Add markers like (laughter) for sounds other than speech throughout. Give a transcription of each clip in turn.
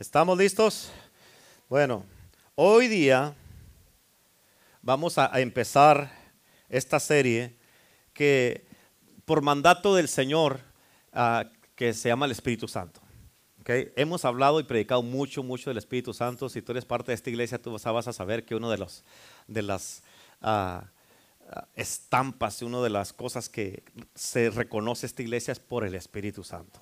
¿Estamos listos? Bueno, hoy día vamos a, empezar esta serie que por mandato del Señor, ah, que se llama el Espíritu Santo. Okay. Hemos hablado y predicado mucho, mucho del Espíritu Santo. Si tú eres parte de esta iglesia, tú vas a saber que uno de, los, de las uh, estampas, una de las cosas que se reconoce esta iglesia es por el Espíritu Santo.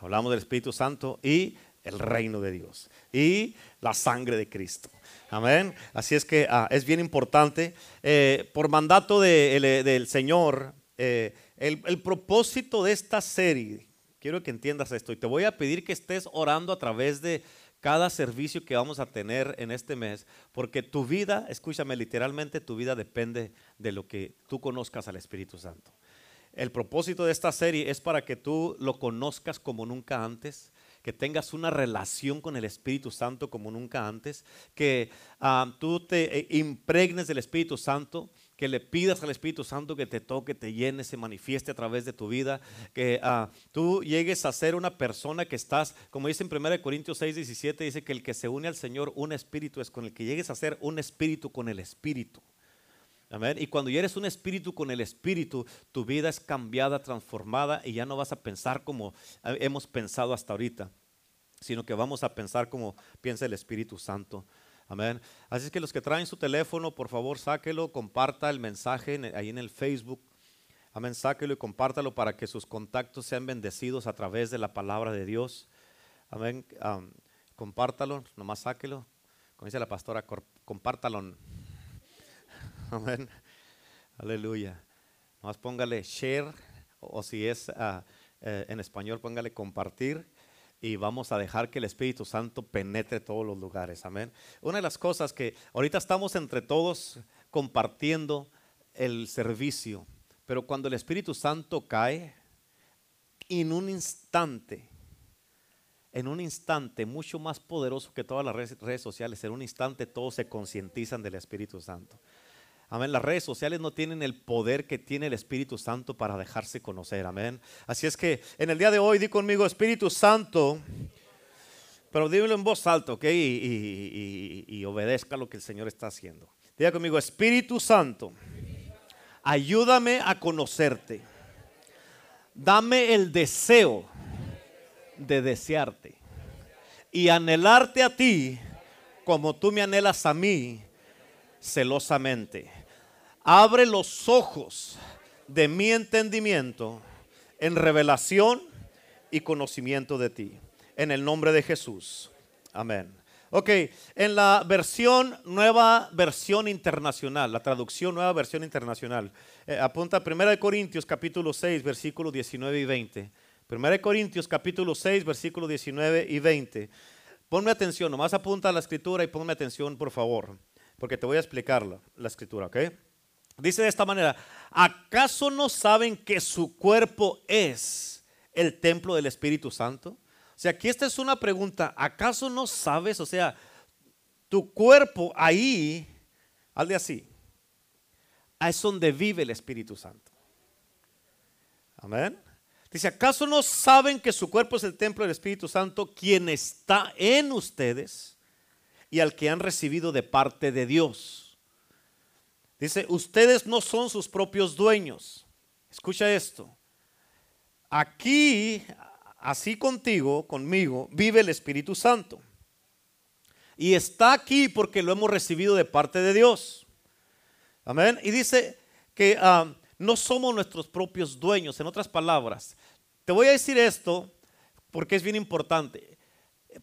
Hablamos del Espíritu Santo y el reino de Dios y la sangre de Cristo. Amén. Así es que ah, es bien importante. Eh, por mandato del Señor, eh, el, el propósito de esta serie, quiero que entiendas esto y te voy a pedir que estés orando a través de cada servicio que vamos a tener en este mes, porque tu vida, escúchame, literalmente tu vida depende de lo que tú conozcas al Espíritu Santo. El propósito de esta serie es para que tú lo conozcas como nunca antes, que tengas una relación con el Espíritu Santo como nunca antes, que ah, tú te eh, impregnes del Espíritu Santo, que le pidas al Espíritu Santo que te toque, te llene, se manifieste a través de tu vida, que ah, tú llegues a ser una persona que estás, como dice en 1 Corintios 6, 17, dice que el que se une al Señor, un espíritu es con el que llegues a ser un espíritu con el Espíritu. Y cuando ya eres un espíritu con el espíritu, tu vida es cambiada, transformada y ya no vas a pensar como hemos pensado hasta ahorita, sino que vamos a pensar como piensa el Espíritu Santo. Amén. Así es que los que traen su teléfono, por favor, sáquelo, comparta el mensaje ahí en el Facebook. Amén, sáquelo y compártalo para que sus contactos sean bendecidos a través de la palabra de Dios. Amén. compártalo, nomás sáquelo. Como dice la pastora, compártalo. (laughs) Amén. Aleluya. Más póngale share o, si es ah, eh, en español póngale compartir y vamos a dejar que el Espíritu Santo penetre todos los lugares. Amén. Una de las cosas que ahorita estamos entre todos compartiendo el servicio, pero cuando el Espíritu Santo cae, en un instante, en un instante mucho más poderoso que todas las redes sociales, en un instante todos se concientizan del Espíritu Santo. Amén. Las redes sociales no tienen el poder que tiene el Espíritu Santo para dejarse conocer. Amén. Así es que en el día de hoy di conmigo Espíritu Santo. Pero dímelo en voz alta, ¿ok? Y, obedezca lo que el Señor está haciendo. Diga conmigo, Espíritu Santo, ayúdame a conocerte. Dame el deseo de desearte y anhelarte a ti como tú me anhelas a mí celosamente abre los ojos de mi entendimiento en revelación y conocimiento de ti. En el nombre de Jesús. Amén. Ok, en la versión, nueva versión internacional, la traducción nueva versión internacional, eh, apunta 1 Corintios capítulo 6, versículos 19 y 20. 1 Corintios capítulo 6, versículos 19 y 20. Ponme atención, nomás apunta a la escritura y ponme atención, por favor, porque te voy a explicar la escritura, ¿ok? Dice de esta manera, ¿acaso no saben que su cuerpo es el templo del Espíritu Santo? O sea, aquí esta es una pregunta, ¿acaso no sabes? O sea, tu cuerpo ahí, hazle así, es donde vive el Espíritu Santo. Amén. Dice, ¿acaso no saben que su cuerpo es el templo del Espíritu Santo, quien está en ustedes y al que han recibido de parte de Dios? Dice, ustedes no son sus propios dueños. Escucha esto. Aquí, así contigo, conmigo, vive el Espíritu Santo. Y está aquí porque lo hemos recibido de parte de Dios. Amén. Y dice que ah, no somos nuestros propios dueños. En otras palabras, te voy a decir esto porque es bien importante.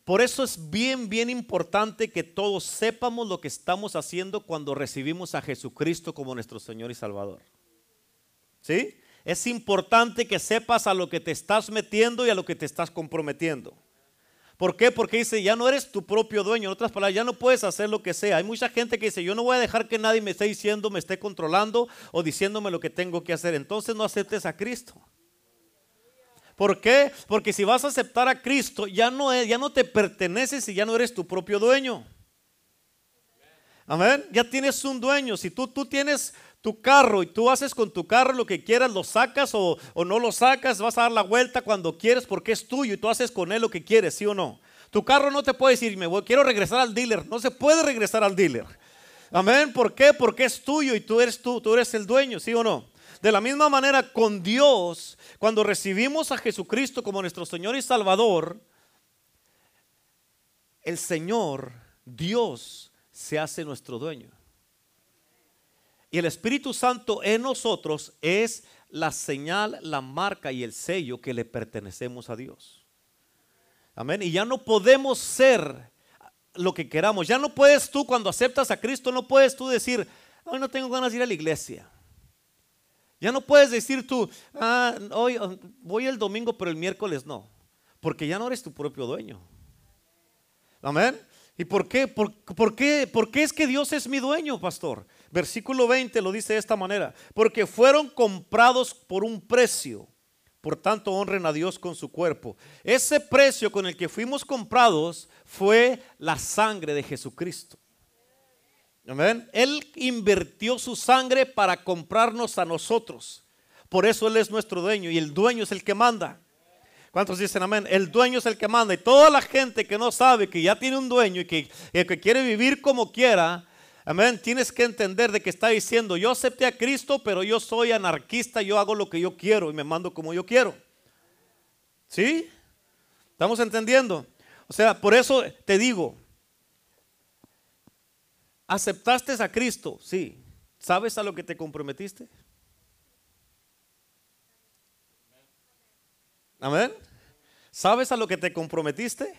Por eso es bien, bien importante que todos sepamos lo que estamos haciendo cuando recibimos a Jesucristo como nuestro Señor y Salvador. ¿Sí? Es importante que sepas a lo que te estás metiendo y a lo que te estás comprometiendo. ¿Por qué? Porque dice, ya no eres tu propio dueño. En otras palabras, ya no puedes hacer lo que sea. Hay mucha gente que dice, yo no voy a dejar que nadie me esté diciendo, me esté controlando o diciéndome lo que tengo que hacer. Entonces no aceptes a Cristo. ¿Por qué? Porque si vas a aceptar a Cristo, ya no, es, ya no te perteneces y ya no eres tu propio dueño. Amén. Ya tienes un dueño. Si tú, tú tienes tu carro y tú haces con tu carro lo que quieras, lo sacas o, o, no lo sacas, vas a dar la vuelta cuando quieres porque es tuyo y tú haces con él lo que quieres, ¿sí o no? Tu carro no te puede decir, me voy, quiero regresar al dealer. No se puede regresar al dealer. Amén. ¿Por qué? Porque es tuyo y tú eres tú, tú eres el dueño, ¿sí o no? De la misma manera con Dios, cuando recibimos a Jesucristo como nuestro Señor y Salvador, el Señor, Dios, se hace nuestro dueño. Y el Espíritu Santo en nosotros es la señal, la marca y el sello que le pertenecemos a Dios. Amén. Y ya no podemos ser lo que queramos. Ya no puedes tú, cuando aceptas a Cristo, no puedes tú decir, hoy no tengo ganas de ir a la iglesia. Ya no puedes decir tú, ah, hoy voy el domingo, pero el miércoles no. Porque ya no eres tu propio dueño. Amén. ¿Y por qué? ¿Por, qué? ¿Por qué es que Dios es mi dueño, pastor? Versículo 20 lo dice de esta manera. Porque fueron comprados por un precio. Por tanto, honren a Dios con su cuerpo. Ese precio con el que fuimos comprados fue la sangre de Jesucristo. Amén. Él invirtió su sangre para comprarnos a nosotros. Por eso Él es nuestro dueño y el dueño es el que manda. ¿Cuántos dicen amén? El dueño es el que manda. Y toda la gente que no sabe que ya tiene un dueño y que, que quiere vivir como quiera, amén, tienes que entender de que está diciendo, yo acepté a Cristo, pero yo soy anarquista, yo hago lo que yo quiero y me mando como yo quiero. ¿Sí? ¿Estamos entendiendo? O sea, por eso te digo, ¿aceptaste a Cristo? Sí. ¿Sabes a lo que te comprometiste? Amén. ¿Sabes a lo que te comprometiste?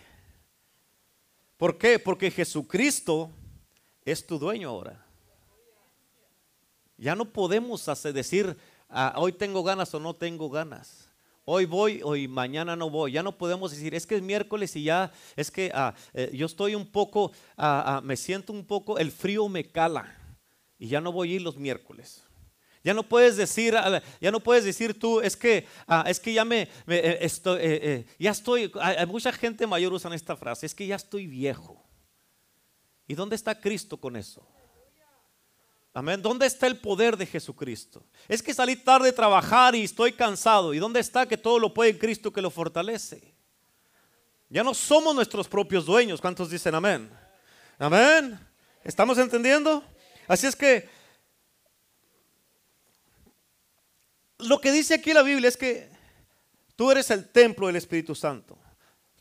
¿Por qué? Porque Jesucristo es tu dueño ahora. Ya no podemos decir, ah, hoy tengo ganas o no tengo ganas hoy voy, hoy mañana no voy. Ya no podemos decir, es que es miércoles y ya, es que ah, eh, yo estoy un poco, ah, ah, me siento un poco, el frío me cala y ya no voy a ir los miércoles. Ya no puedes decir, ya no puedes decir tú, es que, es que ya me, eh, estoy, eh, ya estoy, hay mucha gente mayor usan esta frase, es que ya estoy viejo. ¿Y dónde está Cristo con eso? Amén. ¿Dónde está el poder de Jesucristo? Es que salí tarde a trabajar y estoy cansado. ¿Y dónde está que todo lo puede en Cristo que lo fortalece? Ya no somos nuestros propios dueños. ¿Cuántos dicen amén? Amén. ¿Estamos entendiendo? Así es que lo que dice aquí la Biblia es que tú eres el templo del Espíritu Santo.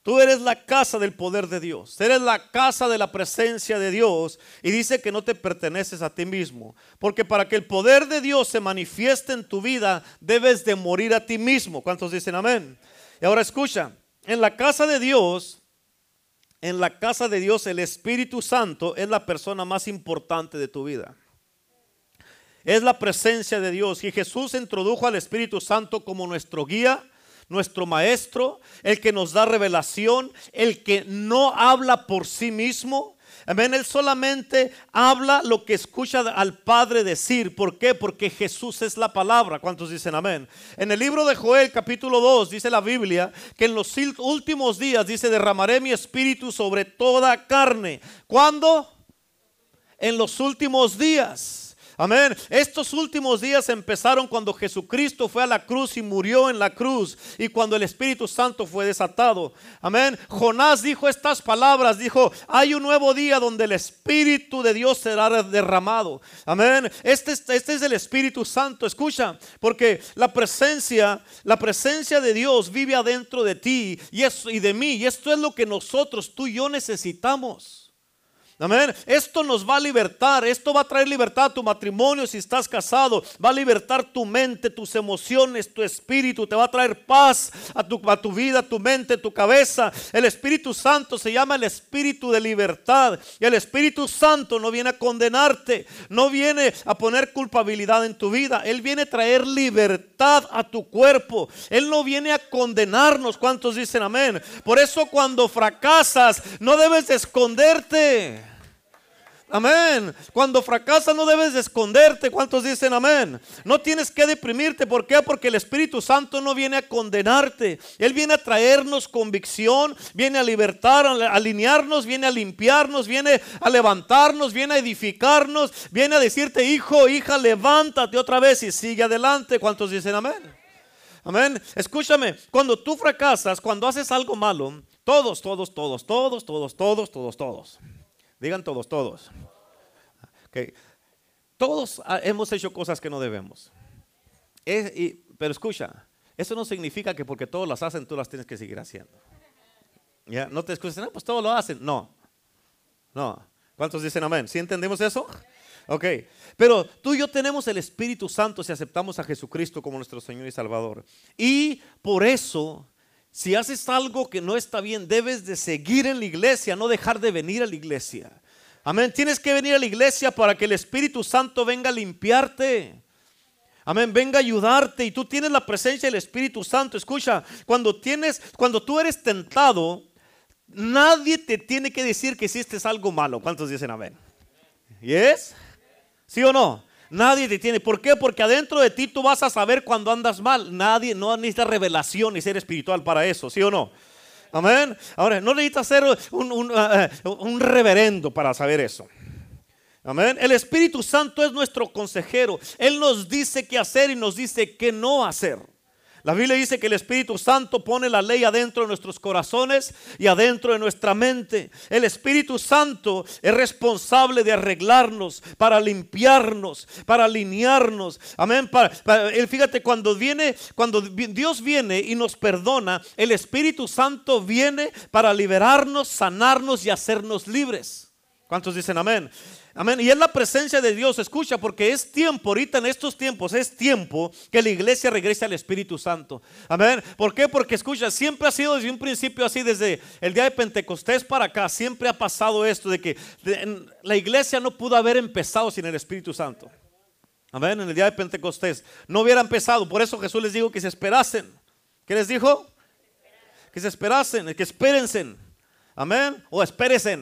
Tú eres la casa del poder de Dios. Eres la casa de la presencia de Dios. Y dice que no te perteneces a ti mismo. Porque para que el poder de Dios se manifieste en tu vida, debes de morir a ti mismo. ¿Cuántos dicen amén? Y ahora escucha, en la casa de Dios, en la casa de Dios, el Espíritu Santo es la persona más importante de tu vida. Es la presencia de Dios. Y Jesús introdujo al Espíritu Santo como nuestro guía nuestro maestro, el que nos da revelación, el que no habla por sí mismo. Amén, él solamente habla lo que escucha al Padre decir. ¿Por qué? Porque Jesús es la palabra. ¿Cuántos dicen amén? En el libro de Joel capítulo 2 dice la Biblia que en los últimos días dice derramaré mi espíritu sobre toda carne. ¿Cuándo? En los últimos días. Amén. Estos últimos días empezaron cuando Jesucristo fue a la cruz y murió en la cruz y cuando el Espíritu Santo fue desatado. Amén. Jonás dijo estas palabras, dijo, hay un nuevo día donde el Espíritu de Dios será derramado. Amén. Este, este es el Espíritu Santo, escucha, porque la presencia, la presencia de Dios vive adentro de ti y, y de mí y esto es lo que nosotros, tú y yo necesitamos. Amén. Esto nos va a libertar. Esto va a traer libertad a tu matrimonio si estás casado. Va a libertar tu mente, tus emociones, tu espíritu. Te va a traer paz a tu, a tu vida, tu mente, tu cabeza. El Espíritu Santo se llama el Espíritu de libertad. Y el Espíritu Santo no viene a condenarte. No viene a poner culpabilidad en tu vida. Él viene a traer libertad a tu cuerpo. Él no viene a condenarnos. ¿Cuántos dicen amén? Por eso cuando fracasas no debes esconderte. Amén. Cuando fracasas no debes de esconderte. ¿Cuántos dicen amén? No tienes que deprimirte. ¿Por qué? Porque el Espíritu Santo no viene a condenarte. Él viene a traernos convicción, viene a libertar, a alinearnos, viene a limpiarnos, viene a levantarnos, viene a edificarnos, viene a decirte, hijo, hija, levántate otra vez y sigue adelante. ¿Cuántos dicen amén? Amén. Escúchame, cuando tú fracasas, cuando haces algo malo, Todos, todos, todos, todos, todos, todos, todos, todos. Digan todos, todos. Todos hemos hecho cosas que no debemos. pero escucha, eso no significa que porque todos las hacen, tú las tienes que seguir haciendo. No te escuches, no, pues todos lo hacen. No, no. ¿Cuántos dicen amén? ¿Sí entendemos eso? Ok, pero tú y yo tenemos el Espíritu Santo si aceptamos a Jesucristo como nuestro Señor y Salvador. Y por eso, si haces algo que no está bien, debes de seguir en la iglesia, no dejar de venir a la iglesia. Amén, tienes que venir a la iglesia para que el Espíritu Santo venga a limpiarte. Amén, venga a ayudarte y tú tienes la presencia del Espíritu Santo. Escucha, cuando tienes, cuando tú eres tentado, nadie te tiene que decir que hiciste algo malo. ¿Cuántos dicen amén? ¿Yes? ¿Sí o no? Nadie te tiene. ¿Por qué? Porque adentro de ti tú vas a saber cuando andas mal. Nadie, no necesita revelación ni ser espiritual para eso, ¿sí o no? Amén. Ahora, no necesitas ser un, uh, uh, un reverendo para saber eso. Amén. El Espíritu Santo es nuestro consejero. Él nos dice qué hacer y nos dice qué no hacer. La Biblia dice que el Espíritu Santo pone la ley adentro de nuestros corazones y adentro de nuestra mente. El Espíritu Santo es responsable de arreglarnos, para limpiarnos, para alinearnos. Amén. fíjate, cuando viene, cuando Dios viene y nos perdona, el Espíritu Santo viene para liberarnos, sanarnos y hacernos libres. ¿Cuántos dicen amén? Amén. Y es la presencia de Dios, escucha, porque es tiempo, ahorita en estos tiempos, es tiempo que la iglesia regrese al Espíritu Santo. Amén. ¿Por qué? Porque escucha, siempre ha sido desde un principio así, desde el día de Pentecostés para acá, siempre ha pasado esto de que la iglesia no pudo haber empezado sin el Espíritu Santo. Amén. En el día de Pentecostés no hubiera empezado. Por eso Jesús les dijo que se esperasen. ¿Qué les dijo? Que se esperasen, que espérense. Amén. O espérense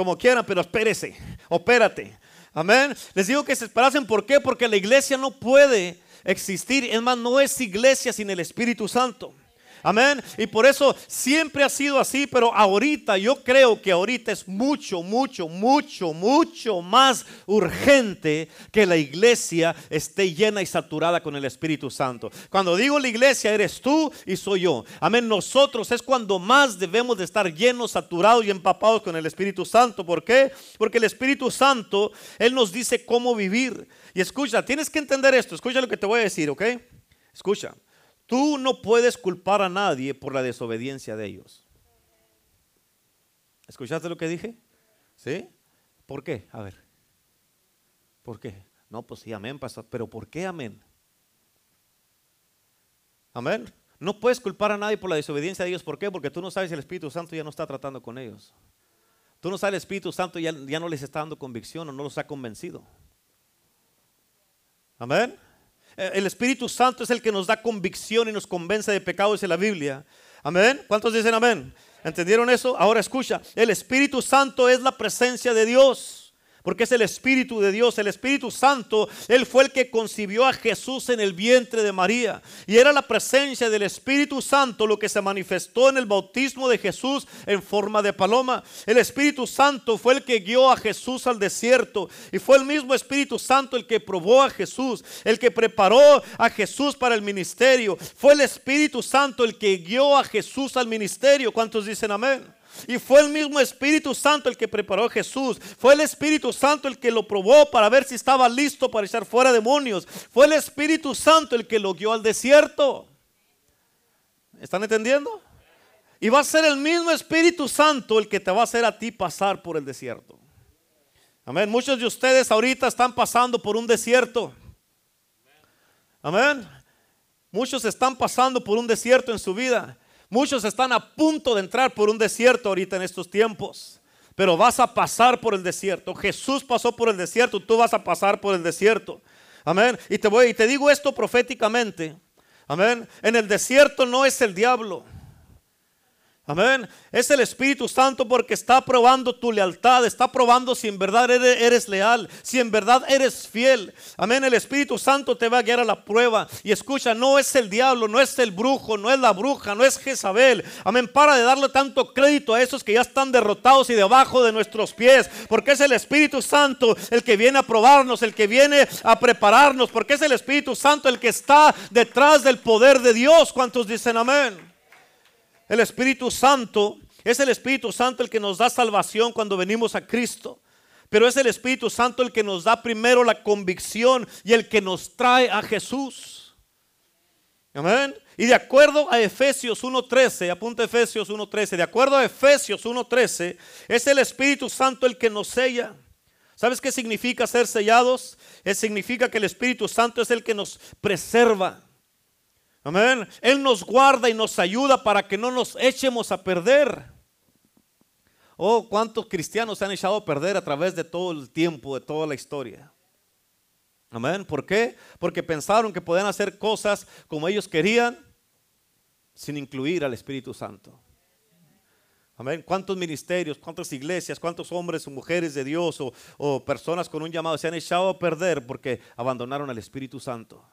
como quieran, pero espérese, opérate. Amén. Les digo que se esperasen, ¿por qué? Porque la iglesia no puede existir. Es más, no es iglesia sin el Espíritu Santo. Amén. Y por eso siempre ha sido así, pero ahorita yo creo que ahorita es mucho, mucho, mucho, mucho más urgente que la iglesia esté llena y saturada con el Espíritu Santo. Cuando digo la iglesia, eres tú y soy yo. Amén. Nosotros es cuando más debemos de estar llenos, saturados y empapados con el Espíritu Santo. ¿Por qué? Porque el Espíritu Santo, Él nos dice cómo vivir. Y escucha, tienes que entender esto. Escucha lo que te voy a decir, ¿ok? Escucha. Tú no puedes culpar a nadie por la desobediencia de ellos. ¿Escuchaste lo que dije? ¿Sí? ¿Por qué? A ver. ¿Por qué? No, pues sí, amén, pastor. Pero ¿por qué amén? Amén. No puedes culpar a nadie por la desobediencia de ellos. ¿Por qué? Porque tú no sabes el Espíritu Santo ya no está tratando con ellos. Tú no sabes el Espíritu Santo ya, ya no les está dando convicción o no los ha convencido. Amén. El Espíritu Santo es el que nos da convicción y nos convence de pecados en la Biblia. Amén. ¿Cuántos dicen amén? ¿Entendieron eso? Ahora escucha, el Espíritu Santo es la presencia de Dios. Porque es el Espíritu de Dios, el Espíritu Santo. Él fue el que concibió a Jesús en el vientre de María. Y era la presencia del Espíritu Santo lo que se manifestó en el bautismo de Jesús en forma de paloma. El Espíritu Santo fue el que guió a Jesús al desierto. Y fue el mismo Espíritu Santo el que probó a Jesús, el que preparó a Jesús para el ministerio. Fue el Espíritu Santo el que guió a Jesús al ministerio. ¿Cuántos dicen amén? Y fue el mismo Espíritu Santo el que preparó a Jesús. Fue el Espíritu Santo el que lo probó para ver si estaba listo para echar fuera demonios. Fue el Espíritu Santo el que lo guió al desierto. ¿Están entendiendo? Y va a ser el mismo Espíritu Santo el que te va a hacer a ti pasar por el desierto. Amén. Muchos de ustedes ahorita están pasando por un desierto. Amén. Muchos están pasando por un desierto en su vida. Muchos están a punto de entrar por un desierto ahorita en estos tiempos. Pero vas a pasar por el desierto. Jesús pasó por el desierto, tú vas a pasar por el desierto. Amén. Y te voy y te digo esto proféticamente. Amén. En el desierto no es el diablo. Amén. Es el Espíritu Santo porque está probando tu lealtad, está probando si en verdad eres, leal, si en verdad eres fiel. Amén. El Espíritu Santo te va a guiar a la prueba. Y escucha, no es el diablo, no es el brujo, no es la bruja, no es Jezabel. Amén. Para de darle tanto crédito a esos que ya están derrotados y debajo de nuestros pies. Porque es el Espíritu Santo el que viene a probarnos, el que viene a prepararnos. Porque es el Espíritu Santo el que está detrás del poder de Dios. ¿Cuántos dicen amén? El Espíritu Santo Es el Espíritu Santo el que nos da salvación cuando venimos a Cristo. Pero es el Espíritu Santo el que nos da primero la convicción y el que nos trae a Jesús. Amén. Y de acuerdo a Efesios 1.13, apunta Efesios 1.13, de acuerdo a Efesios 1.13, es el Espíritu Santo el que nos sella. ¿Sabes qué significa ser sellados? Es significa que el Espíritu Santo es el que nos preserva. Amén. Él nos guarda y nos ayuda para que no nos echemos a perder. Oh, cuántos cristianos se han echado a perder a través de todo el tiempo, de toda la historia. Amén. ¿Por qué? Porque pensaron que podían hacer cosas como ellos querían sin incluir al Espíritu Santo. Amén. ¿Cuántos ministerios, cuántas iglesias, cuántos hombres o mujeres de Dios o, o personas con un llamado se han echado a perder porque abandonaron al Espíritu Santo?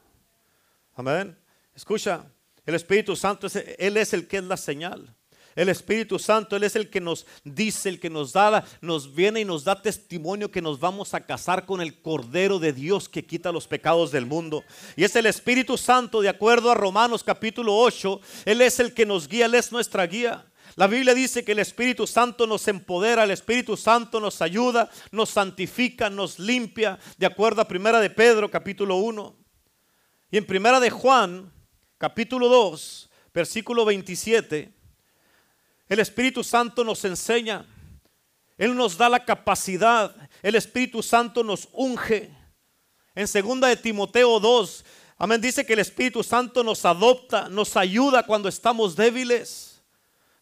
Amén. Escucha, el Espíritu Santo, Él es el que es la señal. El Espíritu Santo, Él es el que nos dice, el que nos da, nos viene y nos da testimonio que nos vamos a casar con el Cordero de Dios que quita los pecados del mundo. Y es el Espíritu Santo, de acuerdo a Romanos capítulo 8, Él es el que nos guía, Él es nuestra guía. La Biblia dice que el Espíritu Santo nos empodera, el Espíritu Santo nos ayuda, nos santifica, nos limpia, de acuerdo a Primera de Pedro capítulo 1. Y en Primera de Juan capítulo 2, versículo 27, el Espíritu Santo nos enseña, Él nos da la capacidad, el Espíritu Santo nos unge. En segunda de Timoteo 2, amén, dice que el Espíritu Santo nos adopta, nos ayuda cuando estamos débiles.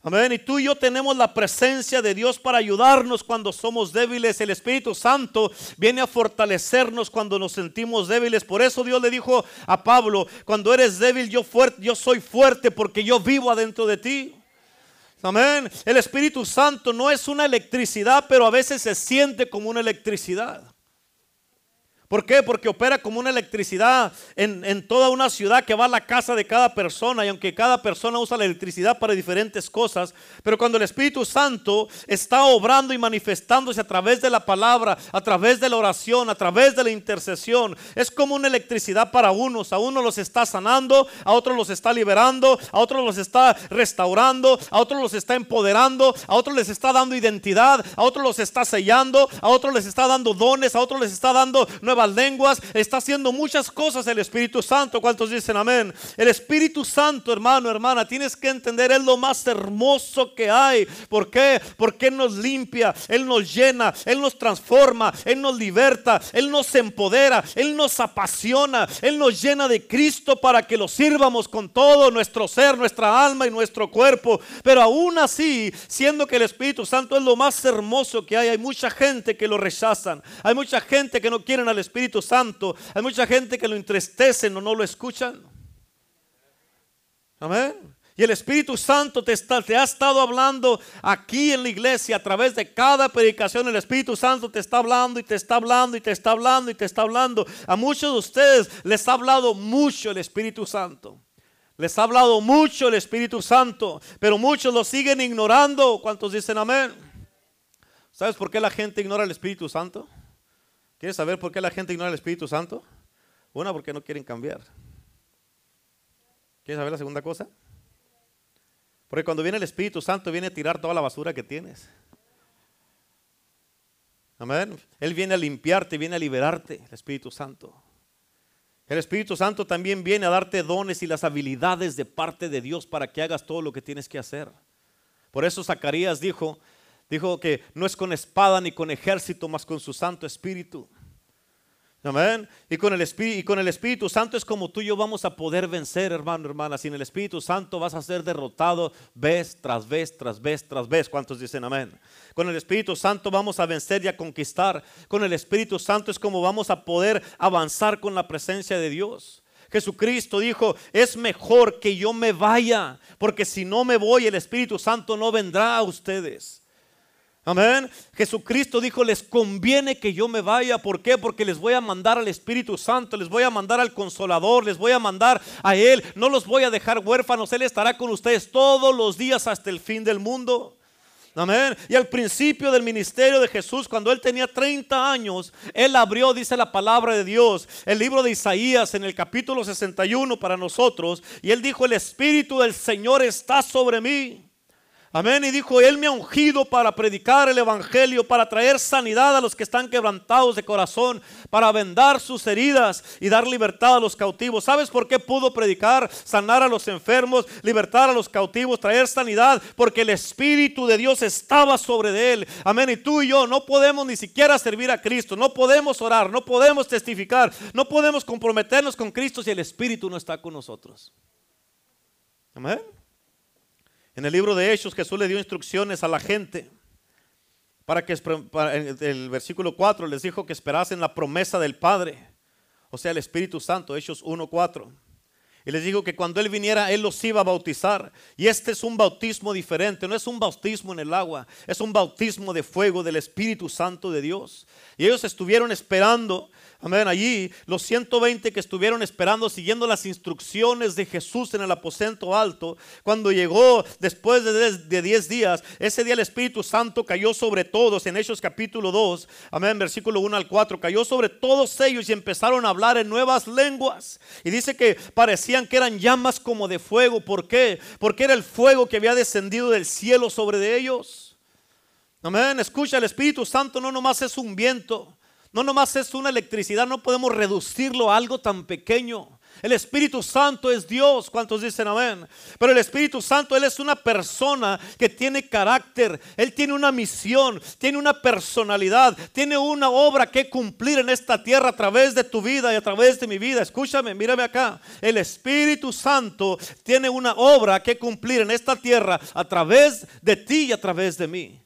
Amén. Y tú y yo tenemos la presencia de Dios para ayudarnos cuando somos débiles. El Espíritu Santo viene a fortalecernos cuando nos sentimos débiles. Por eso Dios le dijo a Pablo, cuando eres débil, yo, fuerte, yo soy fuerte porque yo vivo adentro de ti. Amén. El Espíritu Santo no es una electricidad, pero a veces se siente como una electricidad. ¿Por qué? Porque opera como una electricidad en, toda una ciudad que va a la casa de cada persona y aunque cada persona usa la electricidad para diferentes cosas, pero cuando el Espíritu Santo está obrando y manifestándose a través de la palabra, a través de la oración, a través de la intercesión, es como una electricidad para unos, a unos los está sanando, a otros los está liberando, a otros los está restaurando, a otros los está empoderando, a otros les está dando identidad, a otros los está sellando, a otros les está dando dones, a otros les está dando lenguas, está haciendo muchas cosas el Espíritu Santo. ¿Cuántos dicen amén? El Espíritu Santo, hermano, hermana, tienes que entender, es lo más hermoso que hay. ¿Por qué? Porque Él nos limpia, Él nos llena, Él nos transforma, Él nos liberta, Él nos empodera, Él nos apasiona, Él nos llena de Cristo para que lo sirvamos con todo nuestro ser, nuestra alma y nuestro cuerpo. Pero aún así, siendo que el Espíritu Santo es lo más hermoso que hay, hay mucha gente que lo rechazan, hay mucha gente que no quieren al Espíritu Santo. Hay mucha gente que lo entristecen o no lo escuchan. Amén. Y el Espíritu Santo te, está, te ha estado hablando aquí en la iglesia a través de cada predicación. El Espíritu Santo te está hablando y te está hablando y te está hablando y te está hablando. A muchos de ustedes les ha hablado mucho el Espíritu Santo. Les ha hablado mucho el Espíritu Santo, pero muchos lo siguen ignorando. ¿Cuántos dicen amén? ¿Sabes por qué la gente ignora el Espíritu Santo? ¿Quieres saber por qué la gente ignora el Espíritu Santo? Una, porque no quieren cambiar. ¿Quieres saber la segunda cosa? Porque cuando viene el Espíritu Santo viene a tirar toda la basura que tienes. Amén. Él viene a limpiarte, viene a liberarte, el Espíritu Santo. El Espíritu Santo también viene a darte dones y las habilidades de parte de Dios para que hagas todo lo que tienes que hacer. Por eso Zacarías dijo, Dijo que no es con espada ni con ejército, más con su Santo Espíritu. Amén. Y con, el y con el Espíritu Santo es como tú y yo vamos a poder vencer, hermano, hermana. Sin el Espíritu Santo vas a ser derrotado vez tras vez, tras vez, tras vez. ¿Cuántos dicen amén? Con el Espíritu Santo vamos a vencer y a conquistar. Con el Espíritu Santo es como vamos a poder avanzar con la presencia de Dios. Jesucristo dijo, es mejor que yo me vaya, porque si no me voy, el Espíritu Santo no vendrá a ustedes. Amén. Jesucristo dijo, les conviene que yo me vaya. ¿Por qué? Porque les voy a mandar al Espíritu Santo, les voy a mandar al Consolador, les voy a mandar a Él. No los voy a dejar huérfanos. Él estará con ustedes todos los días hasta el fin del mundo. Amén. Y al principio del ministerio de Jesús, cuando él tenía 30 años, él abrió, dice la palabra de Dios, el libro de Isaías en el capítulo 61 para nosotros. Y él dijo, el Espíritu del Señor está sobre mí Amén. Y dijo, Él me ha ungido para predicar el Evangelio, para traer sanidad a los que están quebrantados de corazón, para vendar sus heridas y dar libertad a los cautivos. ¿Sabes por qué pudo predicar, sanar a los enfermos, libertar a los cautivos, traer sanidad? Porque el Espíritu de Dios estaba sobre él. Amén. Y tú y yo no podemos ni siquiera servir a Cristo, no podemos orar, no podemos testificar, no podemos comprometernos con Cristo si el Espíritu no está con nosotros. Amén. En el libro de Hechos Jesús le dio instrucciones a la gente para que el versículo 4 les dijo que esperasen la promesa del Padre, o sea, el Espíritu Santo, Hechos 1:4. Y les dijo que cuando Él viniera, Él los iba a bautizar. Y este es un bautismo diferente, no es un bautismo en el agua, es un bautismo de fuego del Espíritu Santo de Dios. Y ellos estuvieron esperando Amén. Allí los 120 que estuvieron esperando, siguiendo las instrucciones de Jesús en el aposento alto, cuando llegó después de 10 días, ese día el Espíritu Santo cayó sobre todos en Hechos capítulo 2, amén, versículo 1 al 4, cayó sobre todos ellos y empezaron a hablar en nuevas lenguas. Y dice que parecían que eran llamas como de fuego. ¿Por qué? Porque era el fuego que había descendido del cielo sobre de ellos. Amén. Escucha, el Espíritu Santo no nomás es un viento. No nomás es una electricidad, no podemos reducirlo a algo tan pequeño. El Espíritu Santo es Dios. ¿Cuántos dicen amén? Pero el Espíritu Santo, Él es una persona que tiene carácter. Él tiene una misión, tiene una personalidad, tiene una obra que cumplir en esta tierra a través de tu vida y a través de mi vida. Escúchame, mírame acá. El Espíritu Santo tiene una obra que cumplir en esta tierra a través de ti y a través de mí.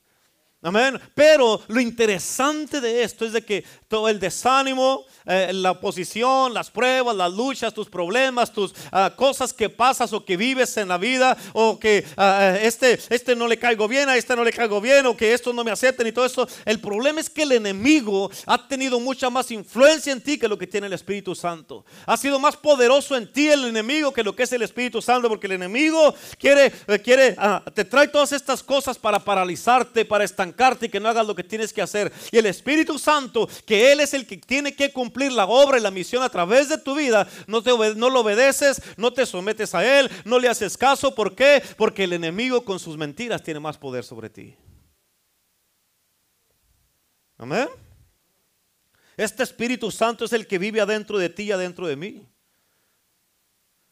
Amén. Pero lo interesante de esto es de que todo el desánimo, eh, la oposición, las pruebas, las luchas, tus problemas, tus ah, cosas que pasas o que vives en la vida, o que ah, eh, este, este no le caigo bien, a este no le caigo bien, o que esto no me acepten y todo eso. El problema es que el enemigo ha tenido mucha más influencia en ti que lo que tiene el Espíritu Santo. Ha sido más poderoso en ti el enemigo que lo que es el Espíritu Santo, porque el enemigo quiere, eh, quiere, ah, te trae todas estas cosas para paralizarte, para estancarte y que no hagas lo que tienes que hacer. Y el Espíritu Santo, que Él es el que tiene que cumplir la obra y la misión a través de tu vida, no, te no lo obedeces, no te sometes a Él, no le haces caso. ¿Por qué? Porque el enemigo con sus mentiras tiene más poder sobre ti. Amén. Este Espíritu Santo es el que vive adentro de ti y adentro de mí.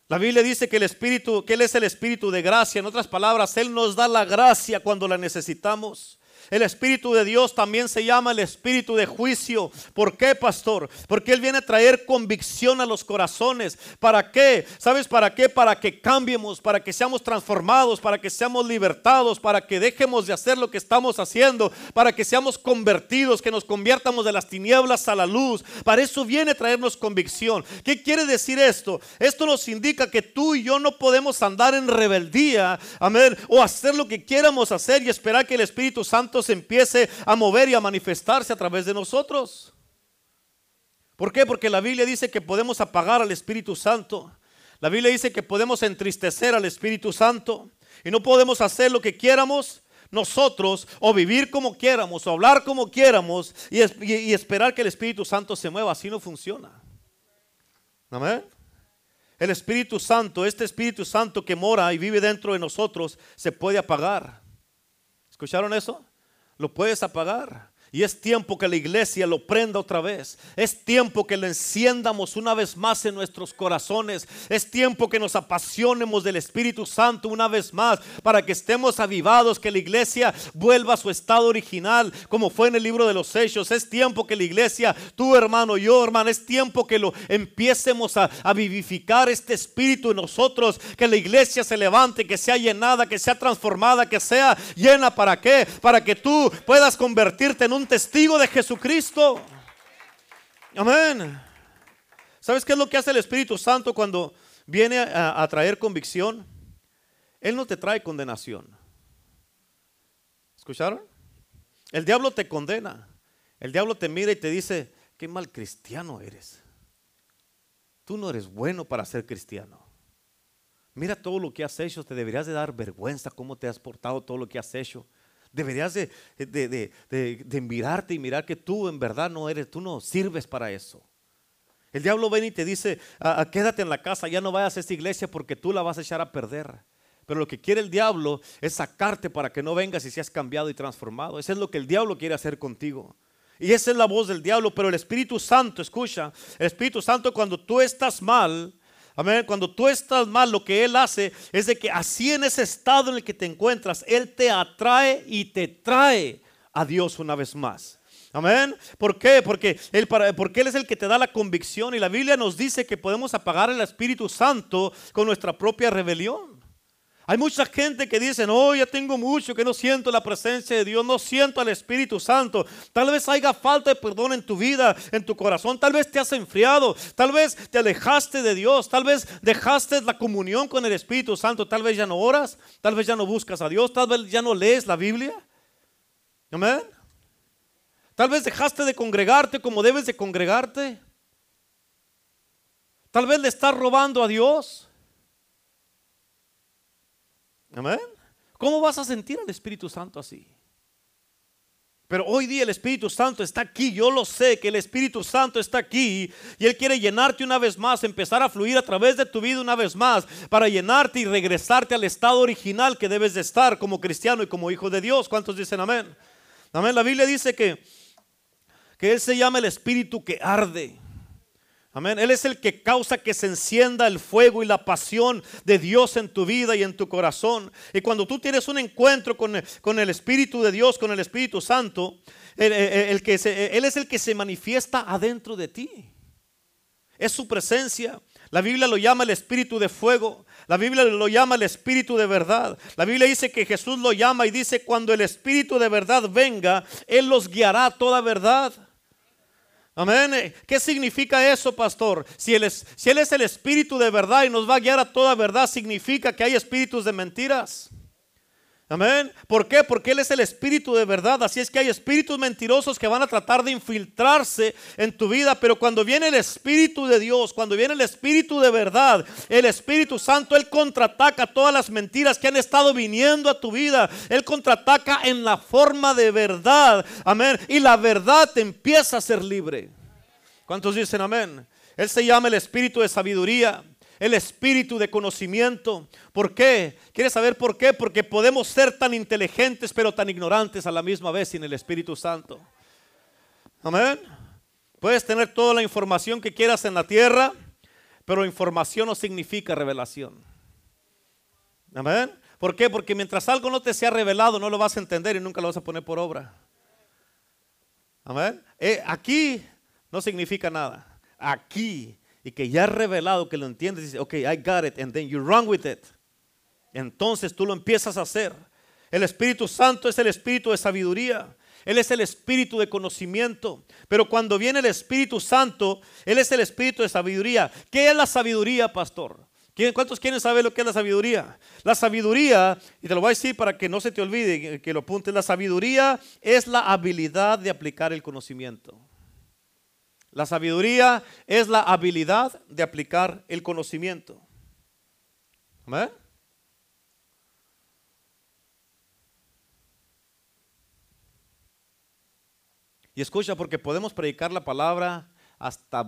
La Biblia dice que el Espíritu, que Él es el Espíritu de gracia. En otras palabras, Él nos da la gracia cuando la necesitamos. El Espíritu de Dios también se llama el Espíritu de juicio. ¿Por qué, pastor? Porque Él viene a traer convicción a los corazones. ¿Para qué? ¿Sabes para qué? Para que cambiemos, para que seamos transformados, para que seamos libertados, para que dejemos de hacer lo que estamos haciendo, para que seamos convertidos, que nos conviertamos de las tinieblas a la luz. Para eso viene a traernos convicción. ¿Qué quiere decir esto? Esto nos indica que tú y yo no podemos andar en rebeldía, amén, o hacer lo que quieramos hacer y esperar que el Espíritu Santo se empiece a mover y a manifestarse a través de nosotros. ¿Por qué? Porque la Biblia dice que podemos apagar al Espíritu Santo. La Biblia dice que podemos entristecer al Espíritu Santo y no podemos hacer lo que quieramos nosotros o vivir como quieramos o hablar como quieramos y, y esperar que el Espíritu Santo se mueva. Así no funciona. Amén. El Espíritu Santo, este Espíritu Santo que mora y vive dentro de nosotros, se puede apagar. ¿Escucharon eso? Lo puedes apagar. Y es tiempo que la iglesia lo prenda otra vez. Es tiempo que lo enciendamos una vez más en nuestros corazones. Es tiempo que nos apasionemos del Espíritu Santo una vez más para que estemos avivados, que la iglesia vuelva a su estado original como fue en el libro de los Hechos. Es tiempo que la iglesia, tú hermano, yo hermano, es tiempo que lo empiecemos a, a vivificar este Espíritu en nosotros. Que la iglesia se levante, que sea llenada, que sea transformada, que sea llena. ¿Para qué? Para que tú puedas convertirte en un testigo de Jesucristo. Amén. ¿Sabes qué es lo que hace el Espíritu Santo cuando viene a, traer convicción? Él no te trae condenación. ¿Escucharon? El diablo te condena. El diablo te mira y te dice, qué mal cristiano eres. Tú no eres bueno para ser cristiano. Mira todo lo que has hecho, te deberías de dar vergüenza cómo te has portado, todo lo que has hecho. Deberías de, de, mirarte y mirar que tú en verdad no eres, tú no sirves para eso. El diablo viene y te dice, ah, ah, quédate en la casa, ya no vayas a esta iglesia porque tú la vas a echar a perder. Pero lo que quiere el diablo es sacarte para que no vengas y seas cambiado y transformado. Eso es lo que el diablo quiere hacer contigo. Y esa es la voz del diablo, pero el Espíritu Santo, escucha, Espíritu Santo cuando tú estás mal, amén, cuando tú estás mal, lo que Él hace es de que así en ese estado en el que te encuentras, Él te atrae y te trae a Dios una vez más. Amén. ¿Por qué? Porque él, porque él es el que te da la convicción y la Biblia nos dice que podemos apagar el Espíritu Santo con nuestra propia rebelión. Hay mucha gente que dice, no, ya tengo mucho, que no siento la presencia de Dios, no siento al Espíritu Santo. Tal vez haya falta de perdón en tu vida, en tu corazón. Tal vez te has enfriado, tal vez te alejaste de Dios, tal vez dejaste la comunión con el Espíritu Santo, tal vez ya no oras, tal vez ya no buscas a Dios, tal vez ya no lees la Biblia. Amén. Tal vez dejaste de congregarte como debes de congregarte. Tal vez le estás robando a Dios. Amén. ¿Cómo vas a sentir al Espíritu Santo así? Pero hoy día el Espíritu Santo está aquí. Yo lo sé que el Espíritu Santo está aquí y Él quiere llenarte una vez más, empezar a fluir a través de tu vida una vez más para llenarte y regresarte al estado original que debes de estar como cristiano y como hijo de Dios. ¿Cuántos dicen amén? Amén. La Biblia dice que, que Él se llama el Espíritu que arde. Amén. Él es el que causa que se encienda el fuego y la pasión de Dios en tu vida y en tu corazón. Y cuando tú tienes un encuentro con, el Espíritu de Dios, con el Espíritu Santo, el, que Él es el que se manifiesta adentro de ti. Es su presencia. La Biblia lo llama el Espíritu de fuego. La Biblia lo llama el Espíritu de verdad. La Biblia dice que Jesús lo llama y dice, cuando el Espíritu de verdad venga, Él los guiará a toda verdad. Amén. ¿Qué significa eso, pastor? Si él, es, si él es el espíritu de verdad y nos va a guiar a toda verdad, significa que hay espíritus de mentiras. Amén. ¿Por qué? Porque Él es el Espíritu de verdad. Así es que hay espíritus mentirosos que van a tratar de infiltrarse en tu vida. Pero cuando viene el Espíritu de Dios, cuando viene el Espíritu de verdad, el Espíritu Santo, Él contraataca todas las mentiras que han estado viniendo a tu vida. Él contraataca en la forma de verdad. Amén. Y la verdad te empieza a ser libre. ¿Cuántos dicen amén? Él se llama el Espíritu de sabiduría el espíritu de conocimiento. ¿Por qué? ¿Quieres saber por qué? Porque podemos ser tan inteligentes pero tan ignorantes a la misma vez sin el Espíritu Santo. Amén. Puedes tener toda la información que quieras en la tierra, pero información no significa revelación. Amén. ¿Por qué? Porque mientras algo no te sea revelado, no lo vas a entender y nunca lo vas a poner por obra. Amén. Eh, aquí no significa nada. Aquí y que ya has revelado, que lo entiendes, dice, ok, I got it, and then you run with it. Entonces tú lo empiezas a hacer. El Espíritu Santo es el Espíritu de sabiduría. Él es el Espíritu de conocimiento. Pero cuando viene el Espíritu Santo, Él es el Espíritu de sabiduría. ¿Qué es la sabiduría, pastor? ¿Cuántos quieren saber lo que es la sabiduría? La sabiduría, y te lo voy a decir para que no se te olvide, que lo apuntes, la sabiduría es la habilidad de aplicar el conocimiento. La sabiduría es la habilidad de aplicar el conocimiento. ¿Amén? Y escucha, porque podemos predicar la palabra hasta,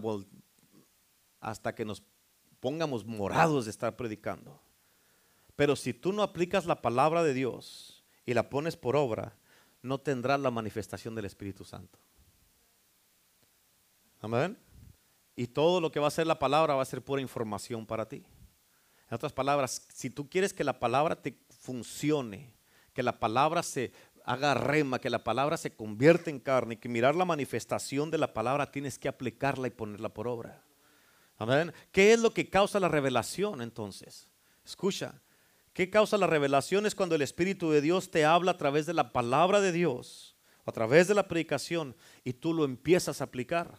hasta que nos pongamos morados de estar predicando. Pero si tú no aplicas la palabra de Dios y la pones por obra, no tendrás la manifestación del Espíritu Santo. Amén. Y todo lo que va a ser la palabra va a ser pura información para ti. En otras palabras, si tú quieres que la palabra te funcione, que la palabra se haga rema, que la palabra se convierta en carne, que mirar la manifestación de la palabra tienes que aplicarla y ponerla por obra. Amén. ¿Qué es lo que causa la revelación entonces? Escucha, ¿qué causa la revelación? Es cuando el Espíritu de Dios te habla a través de la palabra de Dios, a través de la predicación, y tú lo empiezas a aplicar.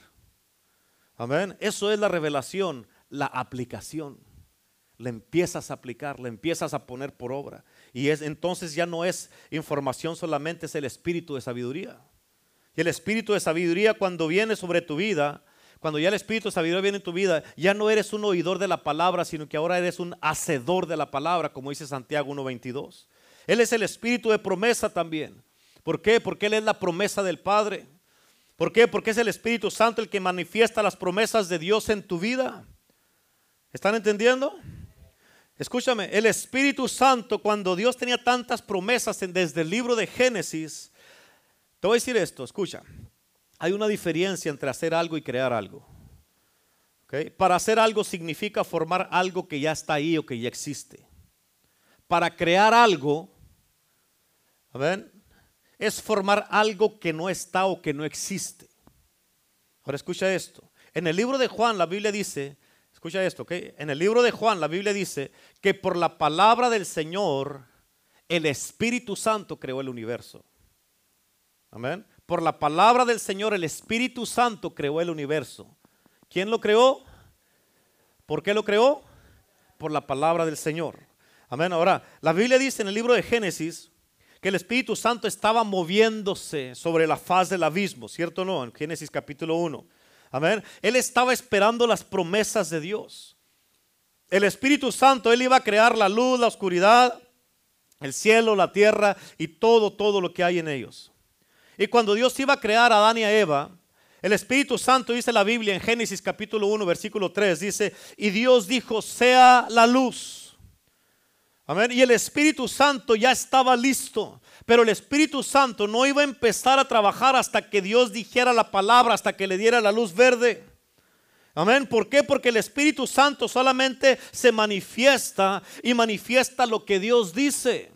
Amén. Eso es la revelación, la aplicación. La empiezas a aplicar, la empiezas a poner por obra. Y es, entonces ya no es información solamente, es el espíritu de sabiduría. Y el espíritu de sabiduría cuando viene sobre tu vida, cuando ya el espíritu de sabiduría viene en tu vida, ya no eres un oidor de la palabra, sino que ahora eres un hacedor de la palabra, como dice Santiago 1.22. Él es el espíritu de promesa también. ¿Por qué? Porque Él es la promesa del Padre. ¿Por qué? Porque es el Espíritu Santo el que manifiesta las promesas de Dios en tu vida. ¿Están entendiendo? Escúchame, el Espíritu Santo, cuando Dios tenía tantas promesas desde el libro de Génesis, te voy a decir esto, escucha, hay una diferencia entre hacer algo y crear algo. Para hacer algo significa formar algo que ya está ahí o que ya existe. Para crear algo, ¿ven? Es formar algo que no está o que no existe. Ahora escucha esto. En el libro de Juan la Biblia dice, escucha esto, ¿ok? En el libro de Juan la Biblia dice que por la palabra del Señor el Espíritu Santo creó el universo. Amén. Por la palabra del Señor el Espíritu Santo creó el universo. ¿Quién lo creó? ¿Por qué lo creó? Por la palabra del Señor. Amén. Ahora, la Biblia dice en el libro de Génesis que el Espíritu Santo estaba moviéndose sobre la faz del abismo, ¿cierto o no? En Génesis capítulo 1. Amén. Él estaba esperando las promesas de Dios. El Espíritu Santo, Él iba a crear la luz, la oscuridad, el cielo, la tierra y todo, todo lo que hay en ellos. Y cuando Dios iba a crear a Adán y a Eva, el Espíritu Santo dice la Biblia en Génesis capítulo 1, versículo 3, dice, y Dios dijo, sea la luz. Amén. Y el Espíritu Santo ya estaba listo. Pero el Espíritu Santo no iba a empezar a trabajar hasta que Dios dijera la palabra, hasta que le diera la luz verde. Amén. ¿Por qué? Porque el Espíritu Santo solamente se manifiesta y manifiesta lo que Dios dice.